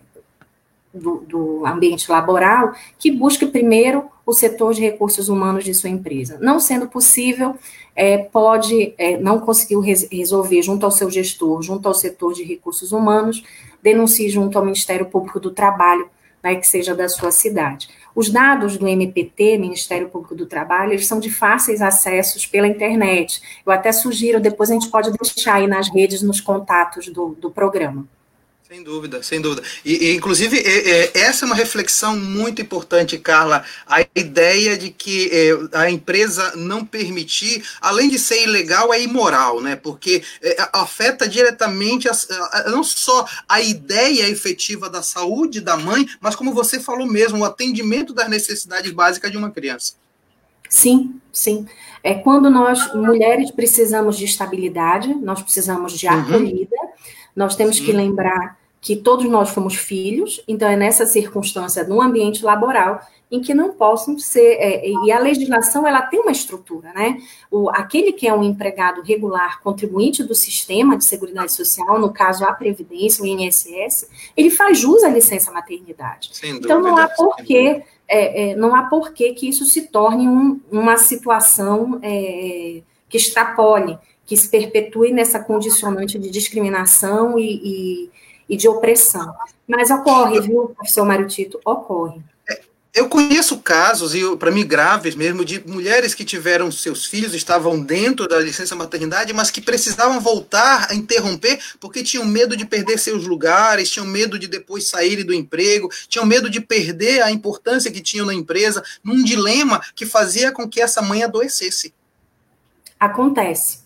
do, do, ambiente laboral que busque primeiro o setor de recursos humanos de sua empresa. Não sendo possível, é, pode é, não conseguiu res, resolver junto ao seu gestor, junto ao setor de recursos humanos, denuncie junto ao Ministério Público do Trabalho, né, que seja da sua cidade. Os dados do MPT, Ministério Público do Trabalho, eles são de fáceis acessos pela internet. Eu até sugiro, depois a gente pode deixar aí nas redes, nos contatos do, do programa. Sem dúvida, sem dúvida. E, e inclusive, é, é, essa é uma reflexão muito importante, Carla. A ideia de que é, a empresa não permitir, além de ser ilegal, é imoral, né? Porque afeta diretamente a, a, não só a ideia efetiva da saúde da mãe, mas como você falou mesmo, o atendimento das necessidades básicas de uma criança. Sim, sim. É quando nós, mulheres, precisamos de estabilidade, nós precisamos de uhum. acolhida, uhum. nós temos sim. que lembrar que todos nós fomos filhos, então é nessa circunstância, num ambiente laboral, em que não possam ser, é, e a legislação ela tem uma estrutura, né? O, aquele que é um empregado regular, contribuinte do sistema de seguridade social, no caso a Previdência, o INSS, ele faz jus à licença maternidade. então não há porquê, é, é, não há porquê que isso se torne um, uma situação é, que extrapole, que se perpetue nessa condicionante de discriminação e, e e de opressão. Mas ocorre, viu, professor Mário Tito? Ocorre. Eu conheço casos, e para mim graves mesmo, de mulheres que tiveram seus filhos, estavam dentro da licença maternidade, mas que precisavam voltar a interromper porque tinham medo de perder seus lugares, tinham medo de depois saírem do emprego, tinham medo de perder a importância que tinham na empresa, num dilema que fazia com que essa mãe adoecesse. Acontece.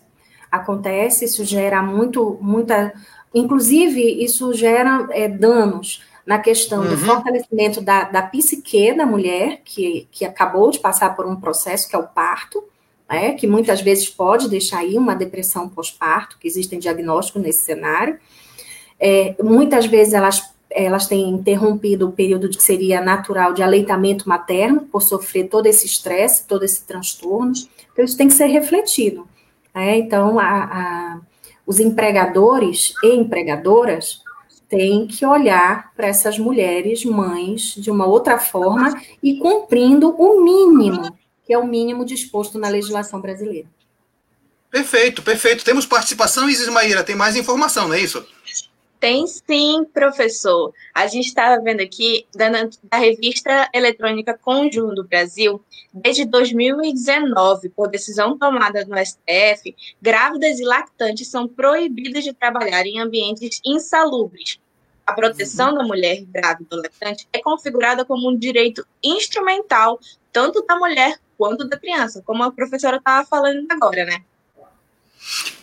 Acontece, isso gera muito, muita Inclusive, isso gera é, danos na questão uhum. do fortalecimento da, da psique da mulher, que, que acabou de passar por um processo que é o parto, né, que muitas vezes pode deixar aí uma depressão pós-parto, que existem diagnósticos nesse cenário. É, muitas vezes elas, elas têm interrompido o período que seria natural de aleitamento materno, por sofrer todo esse estresse, todo esse transtorno. Então, isso tem que ser refletido. Né? Então, a, a os empregadores e empregadoras têm que olhar para essas mulheres, mães, de uma outra forma e cumprindo o mínimo, que é o mínimo disposto na legislação brasileira. Perfeito, perfeito. Temos participação, Isis Maíra, tem mais informação, não é isso? Tem sim, professor. A gente estava vendo aqui da, da revista eletrônica Conjunto do Brasil, desde 2019, por decisão tomada no STF, grávidas e lactantes são proibidas de trabalhar em ambientes insalubres. A proteção da mulher grávida ou lactante é configurada como um direito instrumental, tanto da mulher quanto da criança, como a professora estava falando agora, né?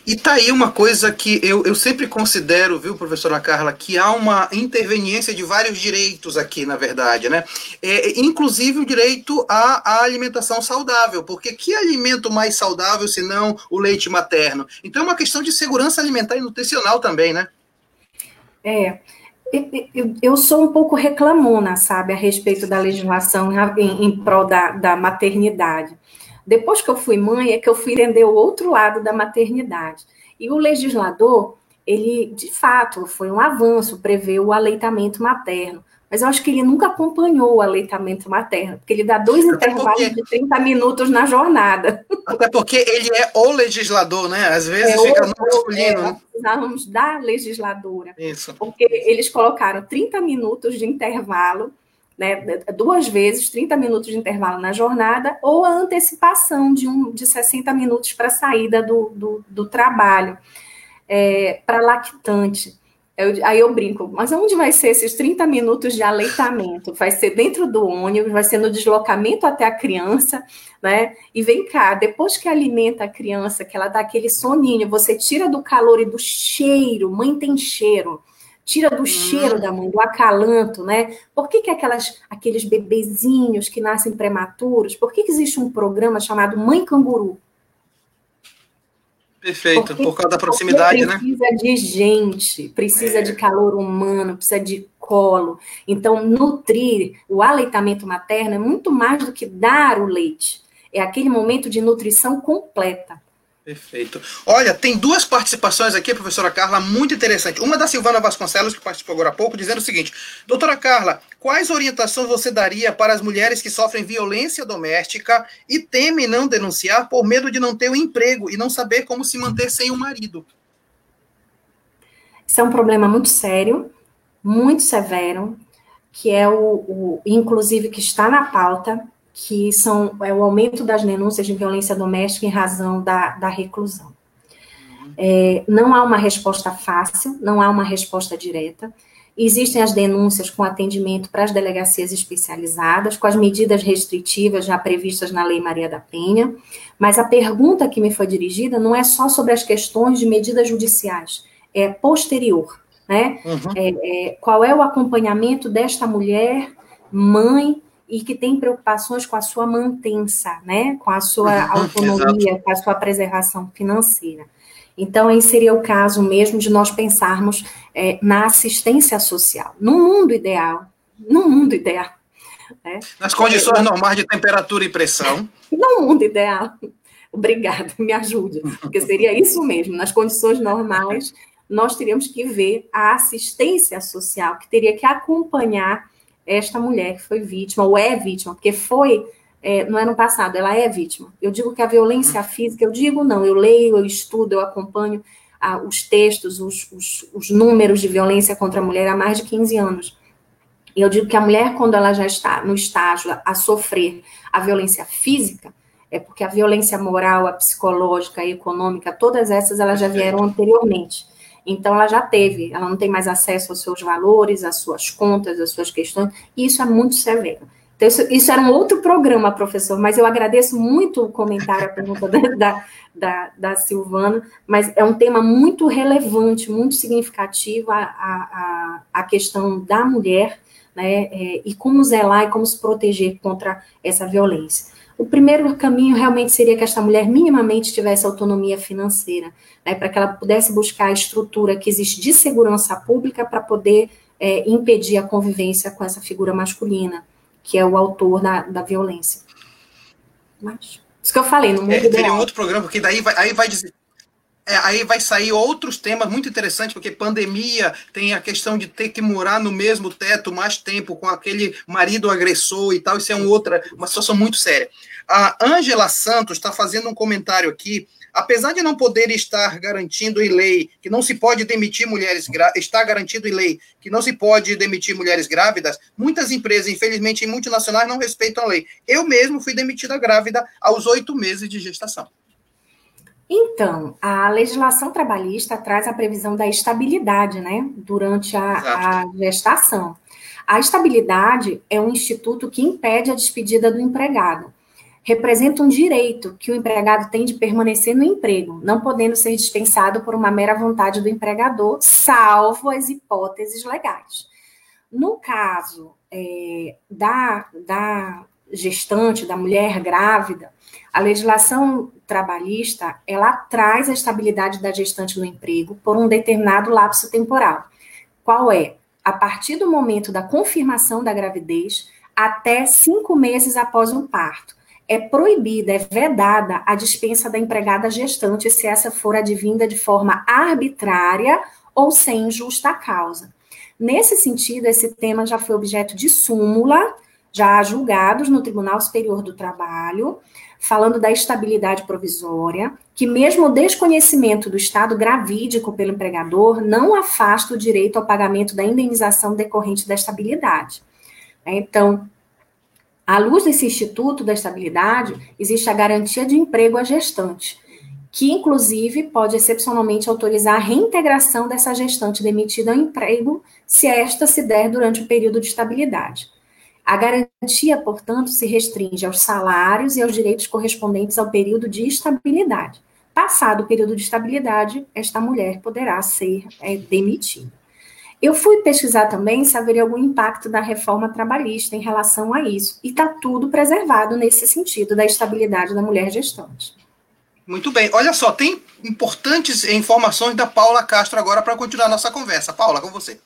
E tá aí uma coisa que eu, eu sempre considero, viu, professora Carla, que há uma interveniência de vários direitos aqui, na verdade, né? É, inclusive o direito à, à alimentação saudável, porque que alimento mais saudável se não o leite materno? Então é uma questão de segurança alimentar e nutricional também, né? É. Eu sou um pouco reclamona, sabe, a respeito da legislação em, em prol da, da maternidade. Depois que eu fui mãe, é que eu fui entender o outro lado da maternidade. E o legislador, ele, de fato, foi um avanço, prevê o aleitamento materno. Mas eu acho que ele nunca acompanhou o aleitamento materno, porque ele dá dois Até intervalos porque... de 30 minutos na jornada. Até porque ele é o legislador, né? Às vezes é fica no masculino. É, nós precisávamos da legisladora. Isso. Porque eles colocaram 30 minutos de intervalo né, duas vezes, 30 minutos de intervalo na jornada, ou a antecipação de, um, de 60 minutos para a saída do, do, do trabalho, é, para lactante. Eu, aí eu brinco, mas onde vai ser esses 30 minutos de aleitamento? Vai ser dentro do ônibus, vai ser no deslocamento até a criança, né? E vem cá, depois que alimenta a criança, que ela dá aquele soninho, você tira do calor e do cheiro, mãe tem cheiro, tira do cheiro da mãe, do acalanto, né? Por que, que aquelas, aqueles bebezinhos que nascem prematuros, por que, que existe um programa chamado Mãe Canguru? Perfeito, porque, por causa da proximidade, precisa né? Precisa de gente, precisa é. de calor humano, precisa de colo. Então, nutrir, o aleitamento materno é muito mais do que dar o leite. É aquele momento de nutrição completa. Perfeito. Olha, tem duas participações aqui, professora Carla, muito interessante. Uma da Silvana Vasconcelos, que participou agora há pouco, dizendo o seguinte: Doutora Carla, quais orientações você daria para as mulheres que sofrem violência doméstica e temem não denunciar por medo de não ter o um emprego e não saber como se manter sem o um marido? Isso é um problema muito sério, muito severo, que é o, o inclusive que está na pauta que são é o aumento das denúncias de violência doméstica em razão da, da reclusão. É, não há uma resposta fácil, não há uma resposta direta. Existem as denúncias com atendimento para as delegacias especializadas, com as medidas restritivas já previstas na Lei Maria da Penha, mas a pergunta que me foi dirigida não é só sobre as questões de medidas judiciais, é posterior, né? Uhum. É, é, qual é o acompanhamento desta mulher, mãe, e que tem preocupações com a sua mantença, né, com a sua uhum, autonomia, com a sua preservação financeira. Então, aí seria o caso mesmo de nós pensarmos é, na assistência social. No mundo ideal, no mundo ideal. Né? Nas condições é, normais de temperatura e pressão. No mundo ideal. Obrigada, me ajude. Porque seria isso mesmo. Nas condições normais, nós teríamos que ver a assistência social, que teria que acompanhar esta mulher que foi vítima, ou é vítima, porque foi é, no ano passado, ela é vítima. Eu digo que a violência física, eu digo não, eu leio, eu estudo, eu acompanho ah, os textos, os, os, os, números de violência contra a mulher há mais de 15 anos. E eu digo que a mulher, quando ela já está no estágio a sofrer a violência física, é porque a violência moral, a psicológica, a econômica, todas essas elas já vieram anteriormente. Então, ela já teve, ela não tem mais acesso aos seus valores, às suas contas, às suas questões, e isso é muito severo. Então, isso, isso era um outro programa, professor, mas eu agradeço muito o comentário, a pergunta da, da, da Silvana, mas é um tema muito relevante, muito significativo a, a, a questão da mulher, né, é, e como zelar e como se proteger contra essa violência. O primeiro caminho realmente seria que esta mulher minimamente tivesse autonomia financeira, né, para que ela pudesse buscar a estrutura que existe de segurança pública para poder é, impedir a convivência com essa figura masculina, que é o autor da, da violência. Mas, isso que eu falei, no mundo é, Teria um outro programa, porque daí vai, aí vai dizer. É, aí vai sair outros temas muito interessantes, porque pandemia tem a questão de ter que morar no mesmo teto mais tempo com aquele marido agressor e tal. Isso é um outra, uma situação muito séria. A Ângela Santos está fazendo um comentário aqui. Apesar de não poder estar garantindo em lei que não se pode demitir mulheres está garantido em lei que não se pode demitir mulheres grávidas, muitas empresas, infelizmente, multinacionais não respeitam a lei. Eu mesmo fui demitida grávida aos oito meses de gestação. Então, a legislação trabalhista traz a previsão da estabilidade, né, durante a, a, gestação. A estabilidade é um instituto que impede a despedida do empregado. Representa um direito que o empregado tem de permanecer no emprego, não podendo ser dispensado por uma mera vontade do empregador, salvo as hipóteses legais. No caso é, da, da gestante, da mulher grávida, a legislação trabalhista, ela traz a estabilidade da gestante no emprego por um determinado lapso temporal. Qual é? A partir do momento da confirmação da gravidez até cinco meses após o parto. É proibida, é vedada a dispensa da empregada gestante se essa for advinda de forma arbitrária ou sem justa causa. Nesse sentido, esse tema já foi objeto de súmula, já julgados no Tribunal Superior do Trabalho, falando da estabilidade provisória, que mesmo o desconhecimento do estado gravídico pelo empregador não afasta o direito ao pagamento da indenização decorrente da estabilidade. Então, à luz desse Instituto da Estabilidade, existe a garantia de emprego à gestante, que inclusive pode excepcionalmente autorizar a reintegração dessa gestante demitida ao emprego, se esta se der durante o período de estabilidade. A garantia, portanto, se restringe aos salários e aos direitos correspondentes ao período de estabilidade. Passado o período de estabilidade, esta mulher poderá ser é, demitida. Eu fui pesquisar também se haveria algum impacto da reforma trabalhista em relação a isso, e está tudo preservado nesse sentido da estabilidade da mulher gestante. Muito bem. Olha só, tem importantes informações da Paula Castro agora para continuar nossa conversa. Paula, com você.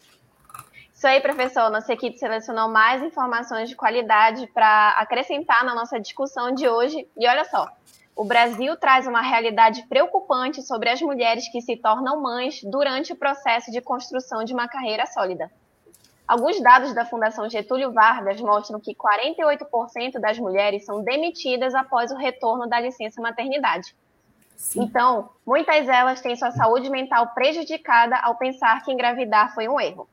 Isso aí, professor. Nossa equipe selecionou mais informações de qualidade para acrescentar na nossa discussão de hoje. E olha só, o Brasil traz uma realidade preocupante sobre as mulheres que se tornam mães durante o processo de construção de uma carreira sólida. Alguns dados da Fundação Getúlio Vargas mostram que 48% das mulheres são demitidas após o retorno da licença maternidade. Sim. Então, muitas delas têm sua saúde mental prejudicada ao pensar que engravidar foi um erro.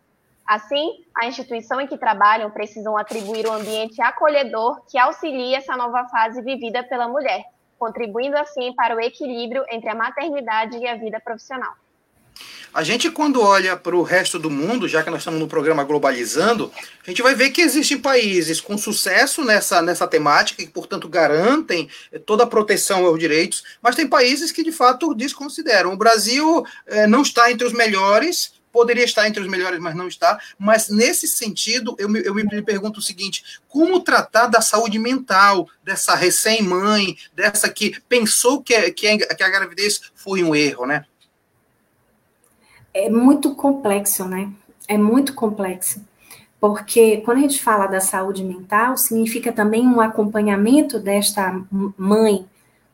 Assim, a instituição em que trabalham precisam atribuir um ambiente acolhedor que auxilie essa nova fase vivida pela mulher, contribuindo assim para o equilíbrio entre a maternidade e a vida profissional. A gente, quando olha para o resto do mundo, já que nós estamos no programa Globalizando, a gente vai ver que existem países com sucesso nessa, nessa temática, que, portanto, garantem toda a proteção aos direitos, mas tem países que, de fato, desconsideram. O Brasil eh, não está entre os melhores, poderia estar entre os melhores, mas não está. Mas nesse sentido, eu me, eu me pergunto o seguinte: como tratar da saúde mental dessa recém-mãe, dessa que pensou que, que, que a gravidez foi um erro, né? É muito complexo, né? É muito complexo. Porque quando a gente fala da saúde mental, significa também um acompanhamento desta mãe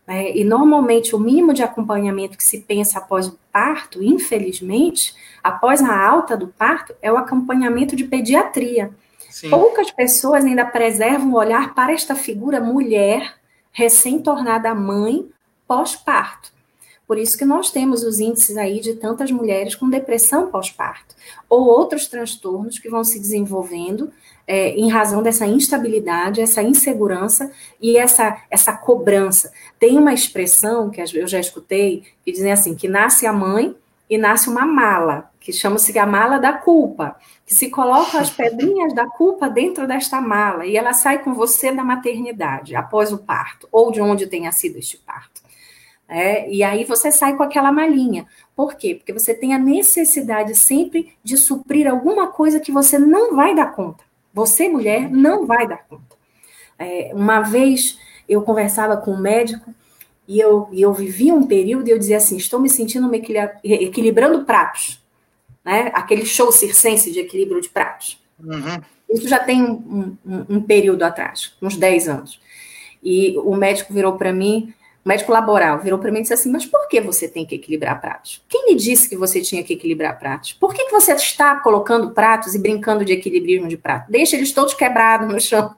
né? E normalmente o mínimo de acompanhamento que se pensa após o parto, infelizmente, após a alta do parto, é o acompanhamento de pediatria. Sim. Poucas pessoas ainda preservam o olhar para esta figura mulher recém-tornada mãe pós-parto. Por isso que nós temos os índices aí de tantas mulheres com depressão pós-parto, ou outros transtornos que vão se desenvolvendo é, em razão dessa instabilidade, essa insegurança e essa, essa cobrança. Tem uma expressão que eu já escutei que dizem assim: que nasce a mãe e nasce uma mala, que chama-se a mala da culpa, que se coloca as pedrinhas da culpa dentro desta mala e ela sai com você da maternidade, após o parto, ou de onde tenha sido este parto. É, e aí você sai com aquela malinha. Por quê? Porque você tem a necessidade sempre de suprir alguma coisa que você não vai dar conta. Você, mulher, não vai dar conta. É, uma vez eu conversava com um médico e eu, e eu vivia um período e eu dizia assim: estou me sentindo me equilibrando pratos. Né? Aquele show circense de equilíbrio de pratos. Uhum. Isso já tem um, um, um, período atrás, uns 10 anos. E o médico virou para mim, o médico laboral virou para mim e disse assim: Mas por que você tem que equilibrar pratos? Quem lhe disse que você tinha que equilibrar pratos? Por que, que você está colocando pratos e brincando de equilibrismo de prato? Deixa eles todos quebrados no chão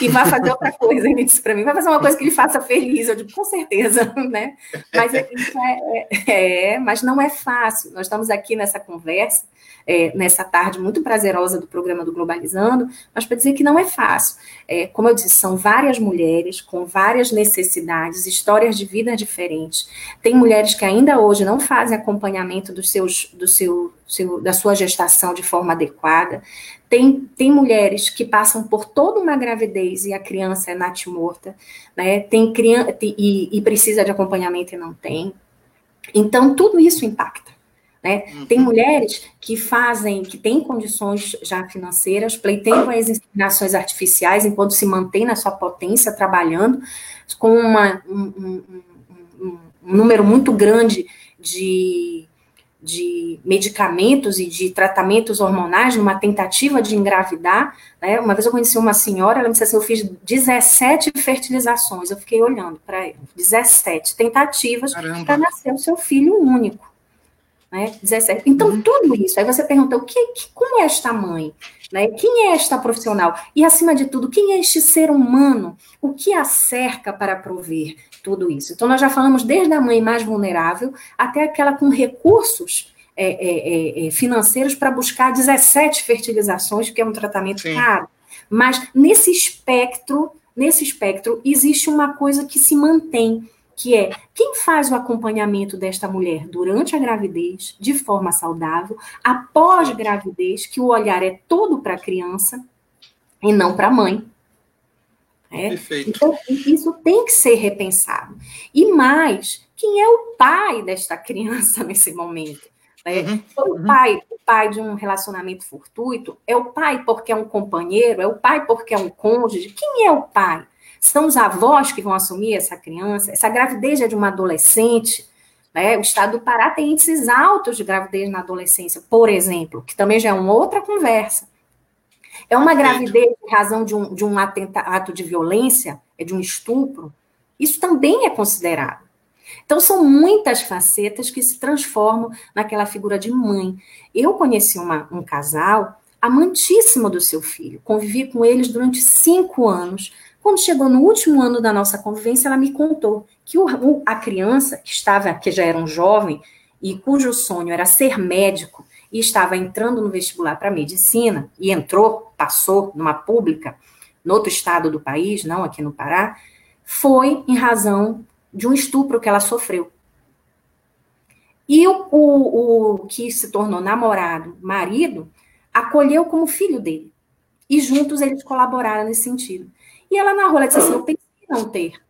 e vai fazer outra coisa. Ele disse para mim: vai fazer uma coisa que lhe faça feliz. Eu digo: com certeza, né? Mas é, é, é, é, mas não é fácil. Nós estamos aqui nessa conversa é, nessa tarde muito prazerosa do programa do Globalizando, mas para dizer que não é fácil. É, como eu disse, são várias mulheres com várias necessidades, histórias de vida diferentes. Tem mulheres que ainda hoje não fazem acompanhamento dos seus, do seu, seu, da sua gestação de forma adequada. Tem, tem mulheres que passam por toda uma gravidez e a criança é natimorta, né? Tem criança e, e precisa de acompanhamento e não tem. Então, tudo isso impacta. Né? Uhum. Tem mulheres que fazem, que têm condições já financeiras, pleiteiam as inseminações artificiais enquanto se mantém na sua potência trabalhando, com uma, um, um, um, um número muito grande de, de medicamentos e de tratamentos hormonais numa tentativa de engravidar. Né? Uma vez eu conheci uma senhora, ela me disse assim: eu fiz 17 fertilizações. Eu fiquei olhando para ela, 17 tentativas para nascer o seu filho único né? 17. Então, uhum. tudo isso. Aí você pergunta, o que, que, como é esta mãe? Né? Quem é esta profissional? E, acima de tudo, quem é este ser humano? O que a cerca para prover tudo isso? Então, nós já falamos desde a mãe mais vulnerável até aquela com recursos é, é, é, é financeiros para buscar 17 fertilizações, que é um tratamento Sim. caro. Mas, nesse espectro, nesse espectro, existe uma coisa que se mantém, que é quem faz o acompanhamento desta mulher durante a gravidez, de forma saudável, após gravidez, que o olhar é todo para a criança e não para a mãe. É? Perfeito. Então, isso tem que ser repensado. E mais, quem é o pai desta criança nesse momento? É, uhum, o uhum. pai, o pai de um relacionamento fortuito, é o pai porque é um companheiro, é o pai porque é um cônjuge. Quem é o pai? São os avós que vão assumir essa criança? Essa gravidez é de uma adolescente? Né? O estado do Pará tem índices altos de gravidez na adolescência, por exemplo, que também já é uma outra conversa. É uma gravidez em razão de um, de um atenta, ato de violência, é de um estupro, Isso também é considerado. Então, são muitas facetas que se transformam naquela figura de mãe. Eu conheci uma, um casal amantíssimo do seu filho, convivi com eles durante cinco anos. Quando chegou no último ano da nossa convivência, ela me contou que o, a criança, que estava, que já era um jovem, e cujo sonho era ser médico, e estava entrando no vestibular para medicina, e entrou, passou numa pública, no outro estado do país, não aqui no Pará, foi em razão de um estupro que ela sofreu. E o, o, o que se tornou namorado, marido, acolheu como filho dele. E juntos eles colaboraram nesse sentido. E ela narrou, ela disse assim, eu pensei não ter,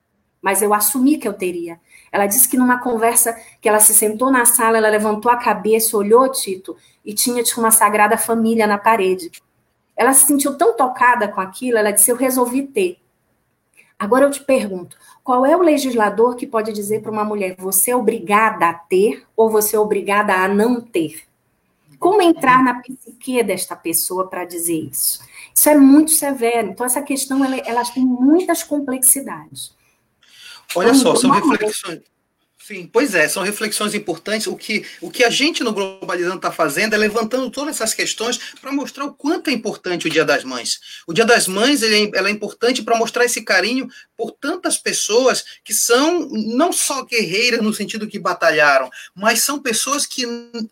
mas eu assumi que eu teria. Ela disse que numa conversa que ela se sentou na sala, ela levantou a cabeça, olhou Tito e tinha tipo, uma sagrada família na parede. Ela se sentiu tão tocada com aquilo, ela disse: Eu resolvi ter. Agora eu te pergunto: qual é o legislador que pode dizer para uma mulher, você é obrigada a ter ou você é obrigada a não ter? Como entrar na psique desta pessoa para dizer isso? Isso é muito severo. Então, essa questão ela, ela tem muitas complexidades. Olha então, só, são reflexões. Sim, pois é, são reflexões importantes. O que, o que a gente no Globalizando está fazendo é levantando todas essas questões para mostrar o quanto é importante o Dia das Mães. O Dia das Mães ele é, ela é importante para mostrar esse carinho por tantas pessoas que são não só guerreiras no sentido que batalharam, mas são pessoas que,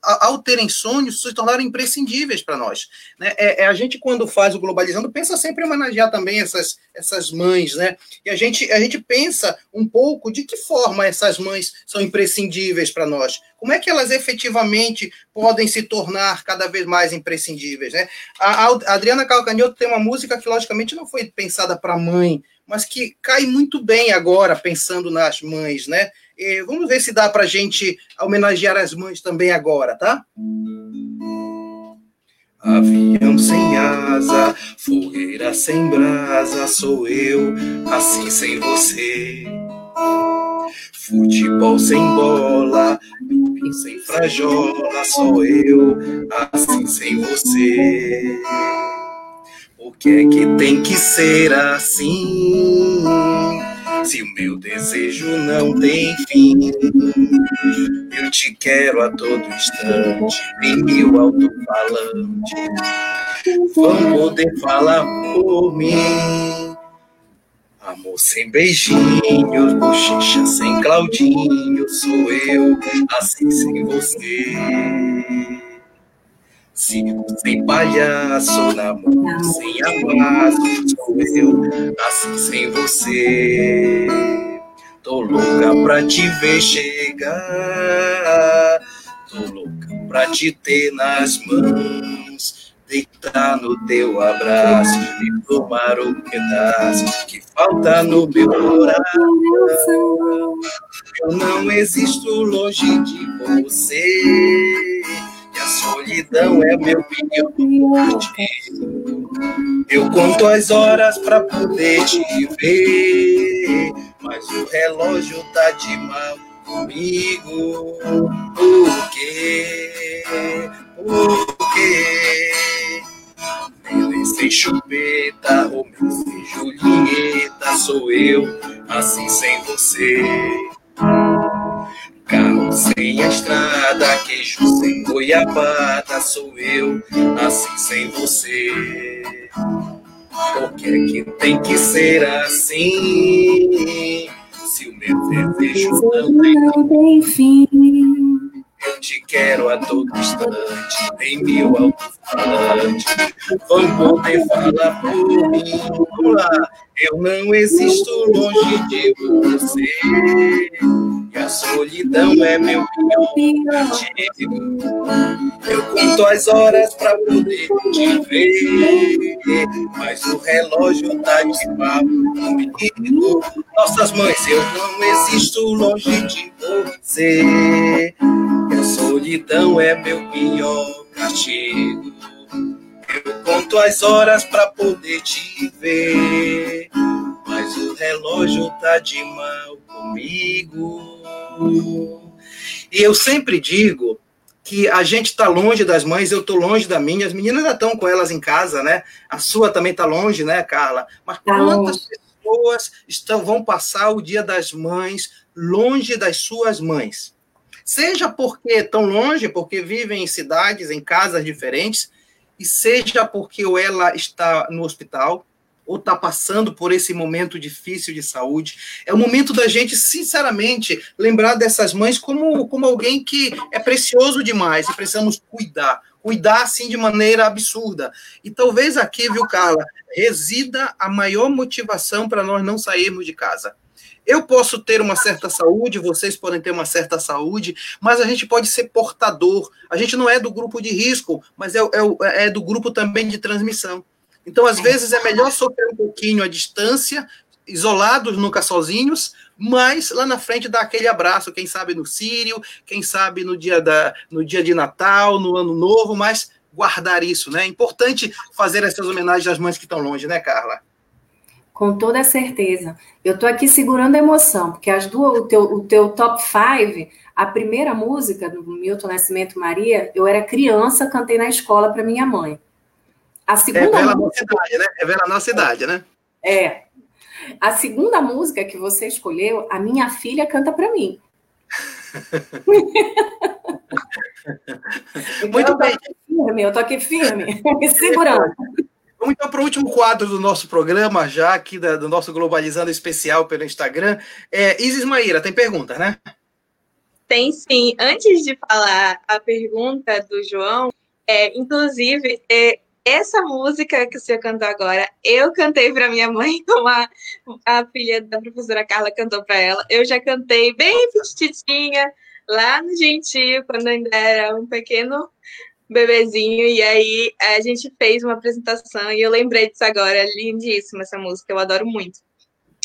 ao terem sonhos, se tornaram imprescindíveis para nós. Né? É, é, a gente, quando faz o Globalizando, pensa sempre em homenagear também essas, essas mães. Né? E a gente, a gente pensa um pouco de que forma essas mães são imprescindíveis para nós. Como é que elas efetivamente podem se tornar cada vez mais imprescindíveis? Né? A, a Adriana Calcanhoto tem uma música que, logicamente, não foi pensada para mãe, mas que cai muito bem agora, pensando nas mães. Né? E vamos ver se dá para a gente homenagear as mães também agora, tá? Avião sem asa, fogueira sem brasa, sou eu, assim sem você. Futebol sem bola, pipi sem frajola, sou eu, assim sem você. Por que é que tem que ser assim? Se o meu desejo não tem fim, eu te quero a todo instante, em mil alto-falantes. Vão poder falar por mim. Amor sem beijinhos, bochecha sem Claudinho, sou eu, assim sem você. Circo sem palhaço, namoro sem abraço, sou eu, assim sem você. Tô louca pra te ver chegar, tô louca pra te ter nas mãos deitar no teu abraço e tomar o pedaço que falta no meu coração. Eu não existo longe de você. E a solidão é meu pior Eu conto as horas para poder te ver, mas o relógio tá de mal comigo. Por quê? Por quê? Sem chupeta, o meu sem Julieta, sou eu, assim sem você. Carro sem a estrada, queijo sem goiabada, sou eu, assim sem você. Por que é que tem que ser assim? Se o meu desejo não tem fim. Te quero a todo instante, em mil alto-falantes. Vão poder falar por mim. Eu não existo longe de você. A solidão é meu pior castigo. Eu conto as horas pra poder te ver. Mas o relógio tá de papo. Nossas mães, eu não existo longe de você. A solidão é meu pior castigo. Eu conto as horas para poder te ver, mas o relógio tá de mal comigo. E eu sempre digo que a gente está longe das mães, eu estou longe da minha, as meninas já estão com elas em casa, né? A sua também está longe, né, Carla? Mas quantas, pessoas estão, vão passar o Dia das Mães longe das suas mães. Seja porque estão longe, porque vivem em cidades, em casas diferentes, e seja porque ou ela está no hospital, ou está passando por esse momento difícil de saúde. É o momento da gente, sinceramente, lembrar dessas mães como, como alguém que é precioso demais e precisamos cuidar. Cuidar, assim, de maneira absurda. E talvez aqui, viu, Carla, resida a maior motivação para nós não sairmos de casa. Eu posso ter uma certa saúde, vocês podem ter uma certa saúde, mas a gente pode ser portador. A gente não é do grupo de risco, mas é, é, é do grupo também de transmissão. Então, às vezes, é melhor sofrer um pouquinho à distância, isolados, nunca sozinhos, mas lá na frente dá aquele abraço, quem sabe no Sírio, quem sabe no dia, da, no dia de Natal, no Ano Novo, mas guardar isso, né? É importante fazer essas homenagens às mães que estão longe, né, Carla? Com toda certeza. Eu estou aqui segurando a emoção, porque as duas, o teu, o teu top five, a primeira música do Milton Nascimento Maria, eu era criança, cantei na escola para minha mãe. A segunda Revela música... a nossa idade, né? Revela a nossa idade, né? É. A segunda música que você escolheu, a minha filha canta para mim. Muito então, bem. Firme, eu tô aqui firme, me segurando. Vamos então para o último quadro do nosso programa, já aqui da, do nosso Globalizando Especial pelo Instagram. É, Isis Maíra, tem pergunta, né? Tem sim. Antes de falar a pergunta do João, é, inclusive, é, essa música que o senhor cantou agora, eu cantei para minha mãe, como a, a, filha da professora Carla cantou para ela. Eu já cantei bem petititinha, lá no Gentil, quando ainda era um pequeno bebezinho, e aí a gente fez uma apresentação e eu lembrei disso agora. Lindíssima essa música, eu adoro muito.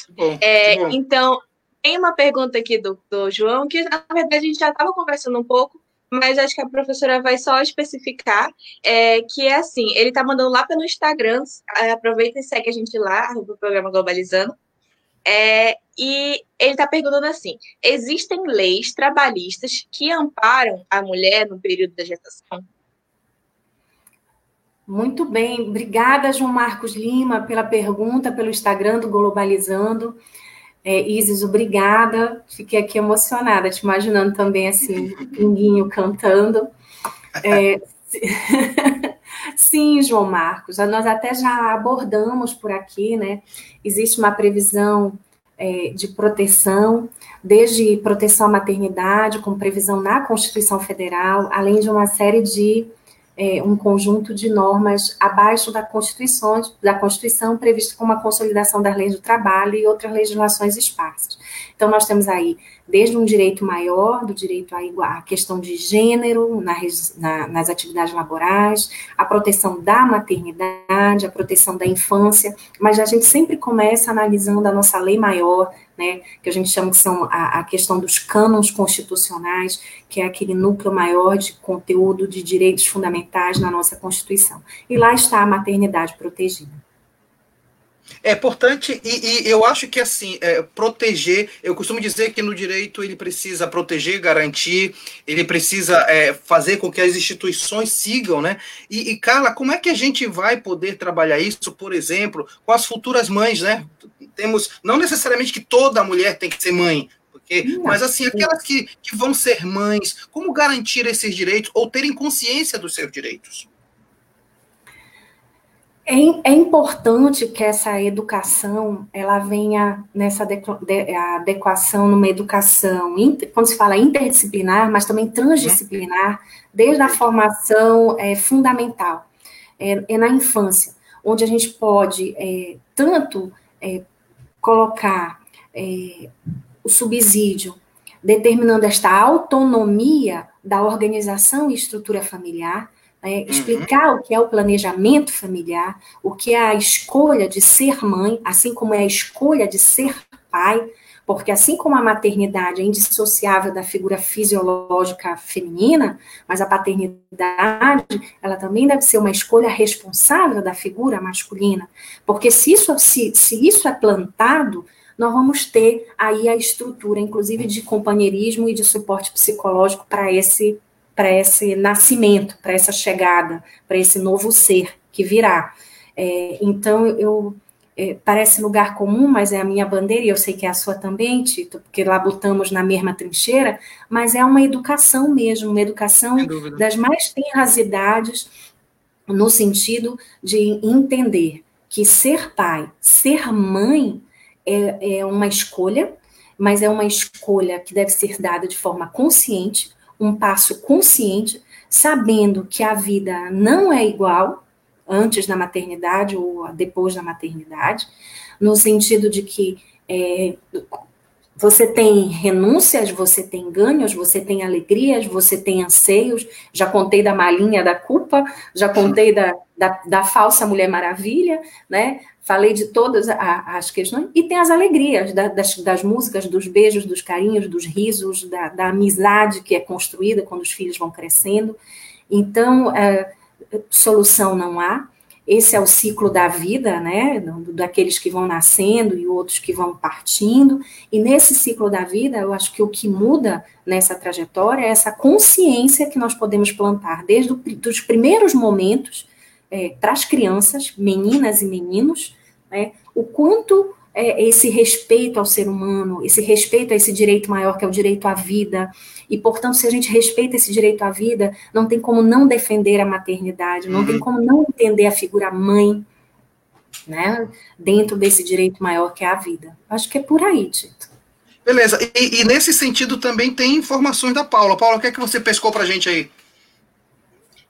Bom, é, bom. Então, tem uma pergunta aqui do, do João, que na verdade a gente já estava conversando um pouco, mas acho que a professora vai só especificar é, que é assim, ele está mandando lá pelo Instagram, aproveita e segue a gente lá, no programa Globalizando, é, e ele está perguntando assim, existem leis trabalhistas que amparam a mulher no período da gestação? Muito bem, obrigada, João Marcos Lima, pela pergunta, pelo Instagram do Globalizando. É, Isis, obrigada. Fiquei aqui emocionada, te imaginando também assim, pinguinho cantando. É, sim, João Marcos, nós até já abordamos por aqui, né? Existe uma previsão é, de proteção, desde proteção à maternidade, com previsão na Constituição Federal, além de uma série de é, um conjunto de normas abaixo da Constituição, da Constituição prevista como a consolidação das leis do trabalho e outras legislações esparsas. Então, nós temos aí desde um direito maior, do direito à, questão de gênero na, na, nas atividades laborais, a proteção da maternidade, a proteção da infância, mas a gente sempre começa analisando a nossa lei maior, né, que a gente chama que são a, a questão dos cânones constitucionais, que é aquele núcleo maior de conteúdo de direitos fundamentais na nossa Constituição. E lá está a maternidade protegida. É importante, e, e eu acho que assim, é, proteger, eu costumo dizer que no direito ele precisa proteger, garantir, ele precisa é, fazer com que as instituições sigam, né? E, e, Carla, como é que a gente vai poder trabalhar isso, por exemplo, com as futuras mães, né? Temos, não necessariamente que toda mulher tem que ser mãe, porque, mas assim, aquelas que, que vão ser mães, como garantir esses direitos ou terem consciência dos seus direitos? É, é, importante que essa educação ela venha nessa adequação numa educação, quando se fala interdisciplinar, mas também transdisciplinar, desde a formação é, fundamental, é, é, na infância, onde a gente pode é, tanto é, colocar é, o subsídio, determinando esta autonomia da organização e estrutura familiar, né, explicar uhum. o que é o planejamento familiar, o que é a escolha de ser mãe, assim como é a escolha de ser pai, porque assim como a maternidade é indissociável da figura fisiológica feminina, mas a paternidade, ela também deve ser uma escolha responsável da figura masculina, porque se isso, se, se isso é plantado, nós vamos ter aí a estrutura, inclusive de companheirismo e de suporte psicológico para esse para esse nascimento, para essa chegada, para esse novo ser que virá. É, então, eu, é, parece lugar comum, mas é a minha bandeira e eu sei que é a sua também, Tito, porque lá botamos na mesma trincheira, mas é uma educação mesmo, uma educação das mais tenras idades, no sentido de entender que ser pai, ser mãe é, é uma escolha, mas é uma escolha que deve ser dada de forma consciente, um passo consciente, sabendo que a vida não é igual antes da maternidade ou depois da maternidade, no sentido de que é, você tem renúncias, você tem ganhos, você tem alegrias, você tem anseios. Já contei da malinha da culpa, já contei da, da, da falsa Mulher Maravilha, né? Falei de todas as questões. E tem as alegrias da, das, das, músicas, dos beijos, dos carinhos, dos risos, da, da, amizade que é construída quando os filhos vão crescendo. Então, é, solução não há esse é o ciclo da vida, né, daqueles que vão nascendo e outros que vão partindo, e nesse ciclo da vida, eu acho que o que muda nessa trajetória é essa consciência que nós podemos plantar desde os primeiros momentos é, para as crianças, meninas e meninos, né, o quanto é, esse respeito ao ser humano, esse respeito a esse direito maior que é o direito à vida. E, portanto, se a gente respeita esse direito à vida, não tem como não defender a maternidade, não uhum. tem como não entender a figura mãe, né, dentro desse direito maior que é a vida. Acho que é por aí, Tito. Beleza. E, e nesse sentido também tem informações da Paula. Paula, o que é que você pescou para a gente aí?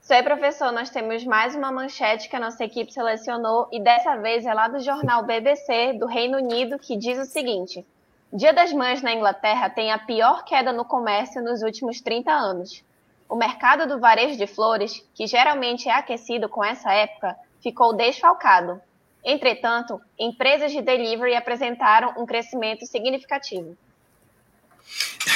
Aí, professor, nós temos mais uma manchete que a nossa equipe selecionou e dessa vez é lá do jornal BBC do Reino Unido que diz o seguinte: Dia das Mães na Inglaterra tem a pior queda no comércio nos últimos 30 anos. O mercado do varejo de flores, que geralmente é aquecido com essa época, ficou desfalcado. Entretanto, empresas de delivery apresentaram um crescimento significativo.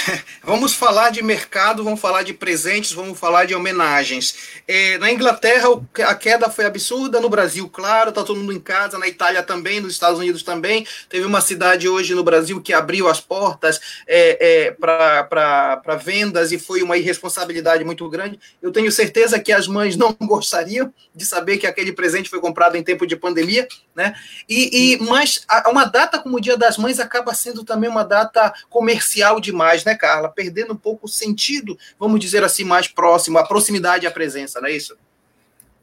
Vamos falar de mercado, vamos falar de presentes, vamos falar de homenagens. É, na Inglaterra, a queda foi absurda, no Brasil, claro, tá todo mundo em casa, na Itália também, nos Estados Unidos também. Teve uma cidade hoje no Brasil que abriu as portas é, é, para vendas e foi uma irresponsabilidade muito grande. Eu tenho certeza que as mães não gostariam de saber que aquele presente foi comprado em tempo de pandemia, né? E, e mas uma data como o Dia das Mães acaba sendo também uma data comercial demais, né, Carla? Perdendo um pouco o sentido, vamos dizer assim, mais próximo, a proximidade e a presença, não é isso?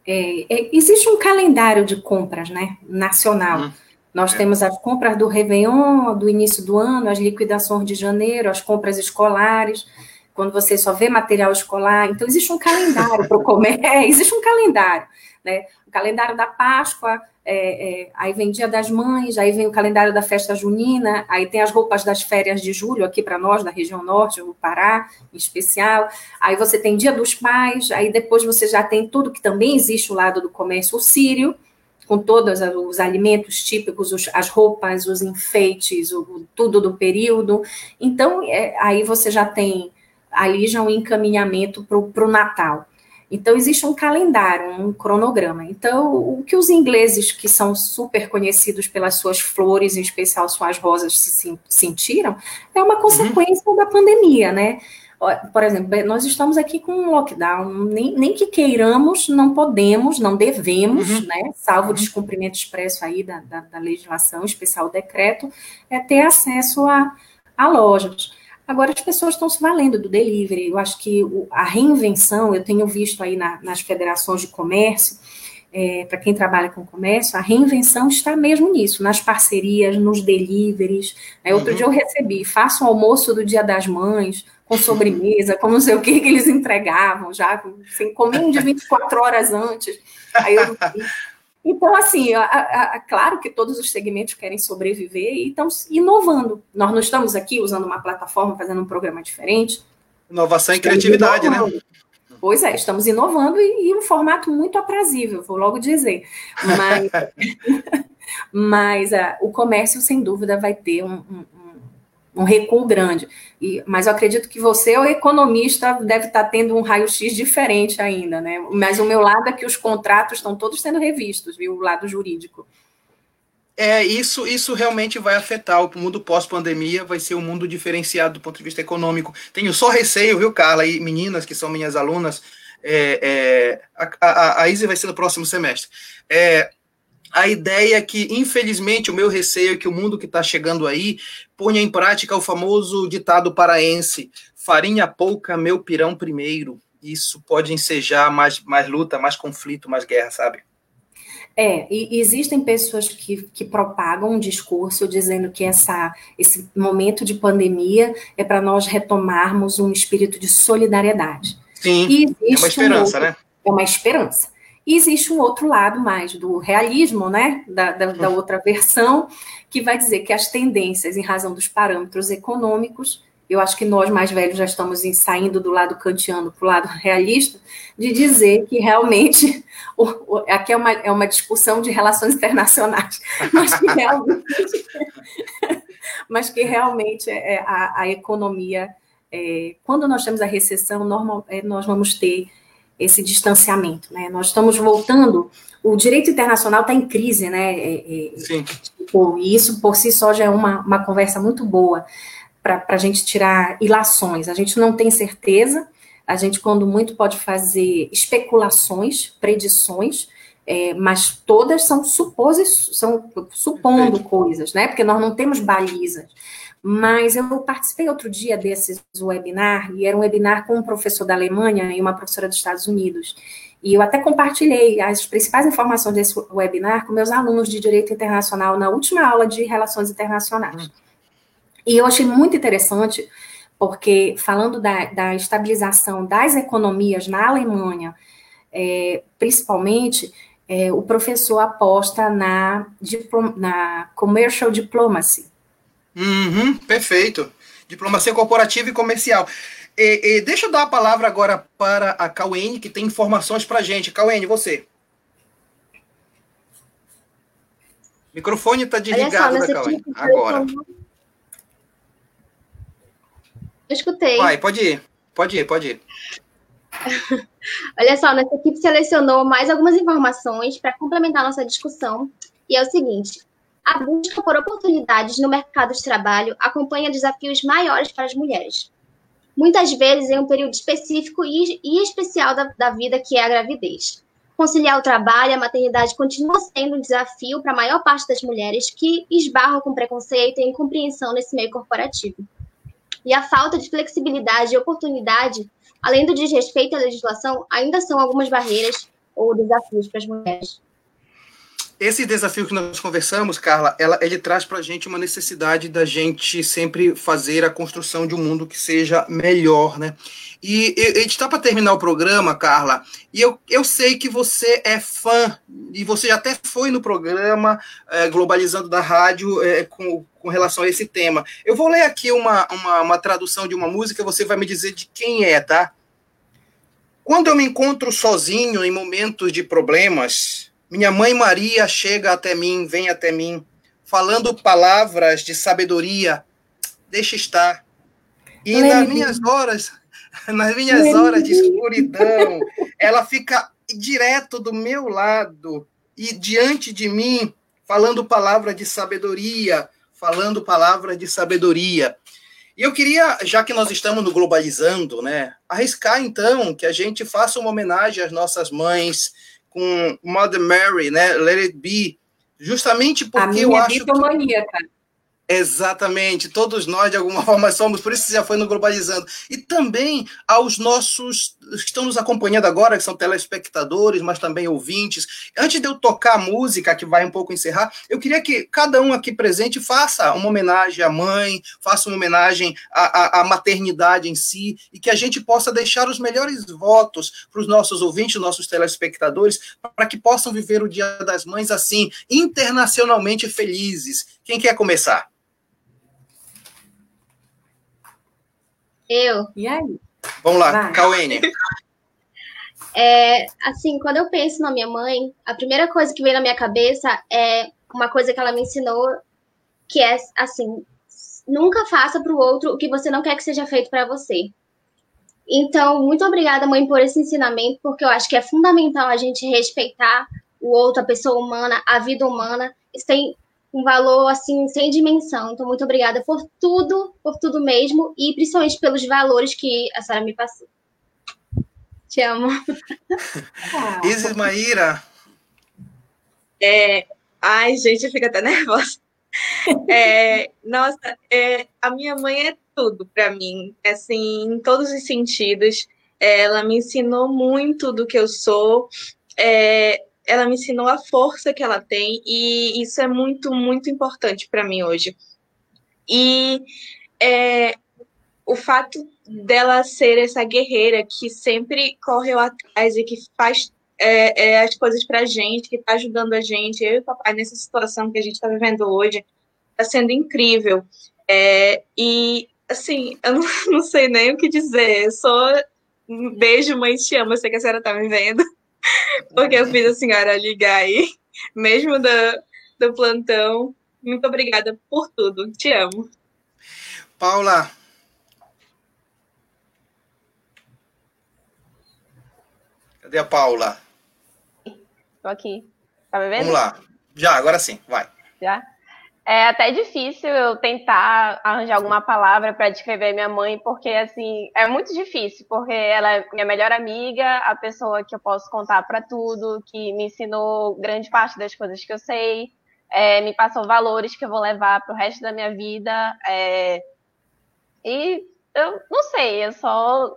É, é, existe um calendário de compras, né, nacional. Hum, Nós é. temos as compras do Réveillon, do início do ano, as liquidações de janeiro, as compras escolares, quando você só vê material escolar. Então, existe um calendário para o comércio, é, existe um calendário, né? O calendário da Páscoa, é, é, aí vem Dia das Mães, aí vem o calendário da festa junina, aí tem as roupas das férias de julho aqui para nós, da região norte, o Pará, em especial. Aí você tem Dia dos Pais, aí depois você já tem tudo que também existe o lado do comércio, o sírio, com todos os alimentos típicos, os, as roupas, os enfeites, o, tudo do período. Então, é, aí você já tem ali já um encaminhamento para o Natal. Então, existe um calendário, um cronograma. Então, o que os ingleses, que são super conhecidos pelas suas flores, em especial suas rosas, se sentiram, é uma consequência uhum. da pandemia, né? Por exemplo, nós estamos aqui com um lockdown, nem, nem que queiramos, não podemos, não devemos, uhum. né? Salvo o uhum. descumprimento expresso aí da, da, da legislação, especial decreto, é ter acesso a, a lojas. Agora as pessoas estão se valendo do delivery. Eu acho que a reinvenção, eu tenho visto aí na, nas federações de comércio, é, para quem trabalha com comércio, a reinvenção está mesmo nisso, nas parcerias, nos deliveries. Né? Outro uhum. dia eu recebi, faça um almoço do Dia das Mães, com sobremesa, com não sei o que que eles entregavam, já assim, comiam de 24 horas antes. Aí eu então, assim, a, a, a, claro que todos os segmentos querem sobreviver e estão inovando. Nós não estamos aqui usando uma plataforma, fazendo um programa diferente. Inovação e criatividade, né? inovando. né? Pois é, estamos inovando e, e um formato muito aprazível, vou logo dizer. Mas, mas uh, o comércio, sem dúvida, vai ter um, um, um recuo grande. E, mas eu acredito que você, o economista, deve estar tendo um raio-x diferente ainda, né? Mas o meu lado é que os contratos estão todos sendo revistos, viu? O lado jurídico. É, isso, isso realmente vai afetar o mundo pós-pandemia, vai ser um mundo diferenciado do ponto de vista econômico. Tenho só receio, viu, Carla, e meninas que são minhas alunas, é, é, a, a, a Izzy vai ser no próximo semestre. É, a ideia é que, infelizmente, o meu receio é que o mundo que está chegando aí ponha em prática o famoso ditado paraense: farinha pouca, meu pirão primeiro. Isso pode ensejar mais, mais luta, mais conflito, mais guerra, sabe? É, e existem pessoas que, que propagam um discurso dizendo que essa, esse momento de pandemia é para nós retomarmos um espírito de solidariedade. Sim, é uma esperança, um outro, né? É uma esperança. E existe um outro lado mais do realismo, né, da, da, da, outra versão, que vai dizer que as tendências, em razão dos parâmetros econômicos, eu acho que nós mais velhos já estamos saindo do lado kantiano para o lado realista, de dizer que realmente, o, o, aqui é uma, é uma discussão de relações internacionais, mas que realmente, mas que realmente é, a, a economia, é, quando nós temos a recessão, normal, é, nós vamos ter esse distanciamento, né? Nós estamos voltando, o direito internacional está em crise, né? É, é, Sim. Tipo, e isso por si só já é uma, uma conversa muito boa para a gente tirar ilações. A gente não tem certeza, a gente, quando muito, pode fazer especulações, predições, é, mas todas são suposições, são supondo coisas, né? Porque nós não temos balizas. Mas eu participei outro dia desses webinar, e era um webinar com um professor da Alemanha e uma professora dos Estados Unidos. E eu até compartilhei as principais informações desse webinar com meus alunos de Direito Internacional na última aula de Relações Internacionais. E eu achei muito interessante, porque falando da, da estabilização das economias na Alemanha, é, principalmente, é, o professor aposta na, na commercial diplomacy, Uhum, perfeito. Diplomacia corporativa e comercial. E, e, deixa eu dar a palavra agora para a Cauene, que tem informações para a gente. Cauene, você. O microfone está desligado da Cauene. Agora. Eu escutei. Vai, pode ir. Pode ir, pode ir. Olha só, nossa equipe selecionou mais algumas informações para complementar nossa discussão. E é o seguinte: a busca por oportunidades no mercado de trabalho acompanha desafios maiores para as mulheres. Muitas vezes em um período específico e, especial da, da vida, que é a gravidez. Conciliar o trabalho e a maternidade continua sendo um desafio para a maior parte das mulheres que esbarram com preconceito e incompreensão nesse meio corporativo. E a falta de flexibilidade e oportunidade, além do desrespeito à legislação, ainda são algumas barreiras ou desafios para as mulheres esse desafio que nós conversamos, Carla, ela, ele traz para a gente uma necessidade da gente sempre fazer a construção de um mundo que seja melhor, né? E, e a gente está para terminar o programa, Carla, e eu, eu sei que você é fã, e você até foi no programa é, Globalizando da Rádio é, com, com relação a esse tema. Eu vou ler aqui uma, uma, uma tradução de uma música, você vai me dizer de quem é, tá? Quando eu me encontro sozinho em momentos de problemas, minha mãe Maria chega até mim, vem até mim, falando palavras de sabedoria. Deixa estar. E nas minhas horas, nas minhas horas de escuridão, ela fica direto do meu lado e diante de mim, falando palavras de sabedoria, falando palavras de sabedoria. E eu queria, já que nós estamos no globalizando, né, arriscar então que a gente faça uma homenagem às nossas mães, com Mother Mary, né? Let It Be, justamente porque eu acho que... Exatamente, todos nós de alguma forma somos, por isso já foi no Globalizando. E também aos nossos que estão nos acompanhando agora, que são telespectadores, mas também ouvintes. Antes de eu tocar a música, que vai um pouco encerrar, eu queria que cada um aqui presente faça uma homenagem à mãe, faça uma homenagem à, à, à maternidade em si, e que a gente possa deixar os melhores votos para os nossos ouvintes, nossos telespectadores, para que possam viver o Dia das Mães assim, internacionalmente felizes. Quem quer começar? Eu. E aí? Vamos lá, Cauene. É, assim, quando eu penso na minha mãe, a primeira coisa que vem na minha cabeça é uma coisa que ela me ensinou, que é assim, nunca faça para o outro o que você não quer que seja feito para você. Então, muito obrigada, mãe, por esse ensinamento, porque eu acho que é fundamental a gente respeitar o outro, a pessoa humana, a vida humana. Isso tem um valor assim sem dimensão. Então, muito obrigada por tudo, por tudo mesmo, e principalmente pelos valores que a senhora me passou. Te amo. Isis Maíra. É, Ai, gente, eu fico até nervosa. É, nossa, é, a minha mãe é tudo para mim, assim, em todos os sentidos. Ela me ensinou muito do que eu sou. É, ela me ensinou a força que ela tem e isso é muito, muito importante para mim hoje. E é, o fato dela ser essa guerreira que sempre correu atrás e que faz é, é, as coisas para a gente, que está ajudando a gente, eu e o papai, nessa situação que a gente está vivendo hoje, está sendo incrível. É, e, assim, eu não, não, sei nem o que dizer, só um beijo, mãe, te amo, eu sei que a senhora está me vendo, porque eu fiz a senhora ligar aí, mesmo do, do plantão. Muito obrigada por tudo, te amo. Paula, Cadê a Paula? Tô aqui. Tá me vendo? Vamos lá. Já, agora sim, vai. Já? É até difícil eu tentar arranjar alguma palavra para descrever minha mãe, porque assim, é muito difícil, porque ela é minha melhor amiga, a pessoa que eu posso contar para tudo, que me ensinou grande parte das coisas que eu sei, é, me passou valores que eu vou levar para o resto da minha vida. É, e eu não sei, eu só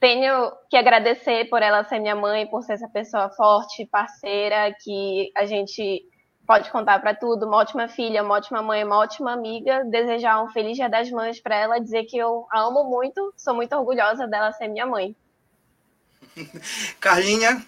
tenho que agradecer por ela ser minha mãe, por ser essa pessoa forte, parceira, que a gente pode contar para tudo, uma ótima filha, uma ótima mãe, uma ótima amiga, desejar um feliz Dia das Mães para ela, dizer que eu a amo muito, sou muito orgulhosa dela ser minha mãe. Carlinha?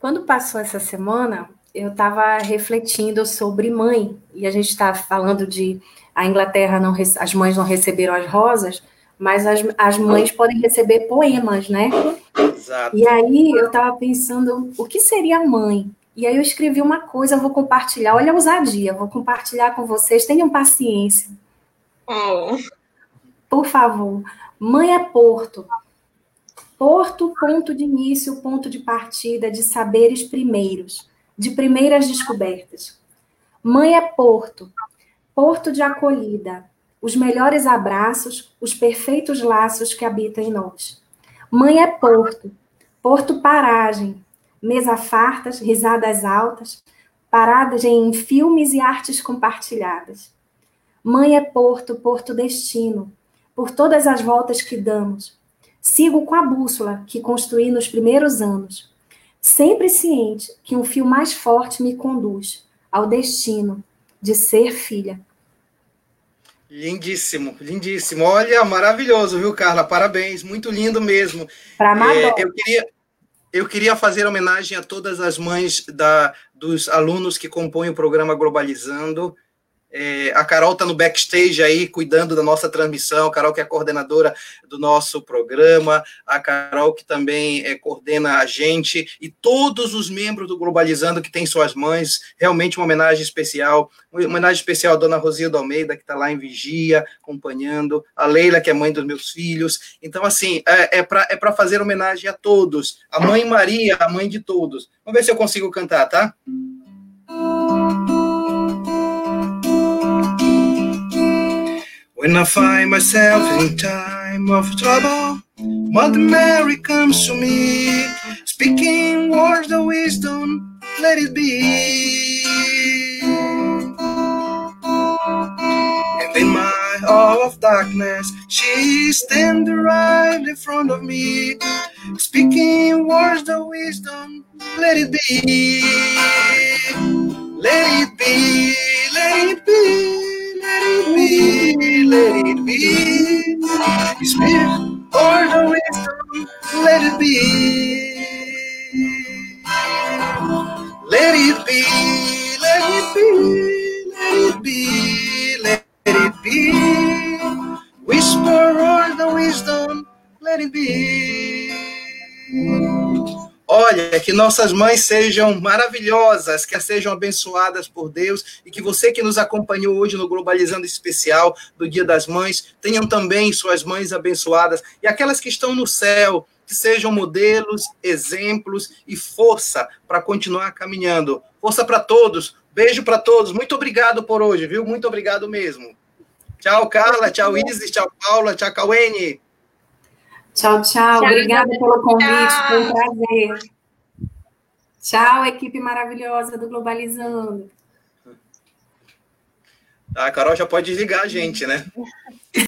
Quando passou essa semana, eu estava refletindo sobre mãe, e a gente está falando de a Inglaterra não as mães não receberam as rosas, mas as, as mães podem receber poemas, né? Exato. E aí eu estava pensando, o que seria mãe? E aí eu escrevi uma coisa, eu vou compartilhar, olha a ousadia, vou compartilhar com vocês, tenham paciência. Oh. Por favor. Mãe é porto. Porto, ponto de início, ponto de partida de saberes primeiros, de primeiras descobertas. Mãe é porto, porto de acolhida, os melhores abraços, os perfeitos laços que habitam em nós. Mãe é porto, porto paragem, mesa fartas, risadas altas, paradas em filmes e artes compartilhadas. Mãe é porto, porto destino, por todas as voltas que damos. Sigo com a bússola que construí nos primeiros anos, sempre ciente que um fio mais forte me conduz ao destino de ser filha. Lindíssimo, lindíssimo. Olha, maravilhoso, viu, Carla? Parabéns, muito lindo mesmo. Para é, eu queria eu queria fazer homenagem a todas as mães da, dos alunos que compõem o programa Globalizando. É, a Carol está no backstage aí, cuidando da nossa transmissão. A Carol, que é coordenadora do nosso programa, a Carol, que também é, coordena a gente, e todos os membros do Globalizando que têm suas mães. Realmente uma homenagem especial. Uma homenagem especial à dona Rosilda Almeida, que está lá em Vigia, acompanhando. A Leila, que é mãe dos meus filhos. Então, assim, é, é para é fazer homenagem a todos. A mãe Maria, a mãe de todos. Vamos ver se eu consigo cantar, tá? When I find myself in time of trouble, Mother Mary comes to me, speaking words of wisdom, let it be. And in my hour of darkness, she stands right in front of me, speaking words of wisdom, let it be. Let it be, let it be let it be, let it be. Spirit, or the wisdom, let it be. Let it be, let it be, let it be, let it be. Whisper or the wisdom, let it be. Olha, que nossas mães sejam maravilhosas, que sejam abençoadas por Deus e que você que nos acompanhou hoje no Globalizando Especial do Dia das Mães, tenham também suas mães abençoadas e aquelas que estão no céu, que sejam modelos, exemplos e força para continuar caminhando. Força para todos, beijo para todos, muito obrigado por hoje, viu? Muito obrigado mesmo. Tchau, Carla, tchau, Isis, tchau, Paula, tchau, Cauene. Tchau, tchau. tchau Obrigada pelo convite, tchau. foi um prazer. Tchau, equipe maravilhosa do Globalizando. A Carol já pode desligar a gente, né?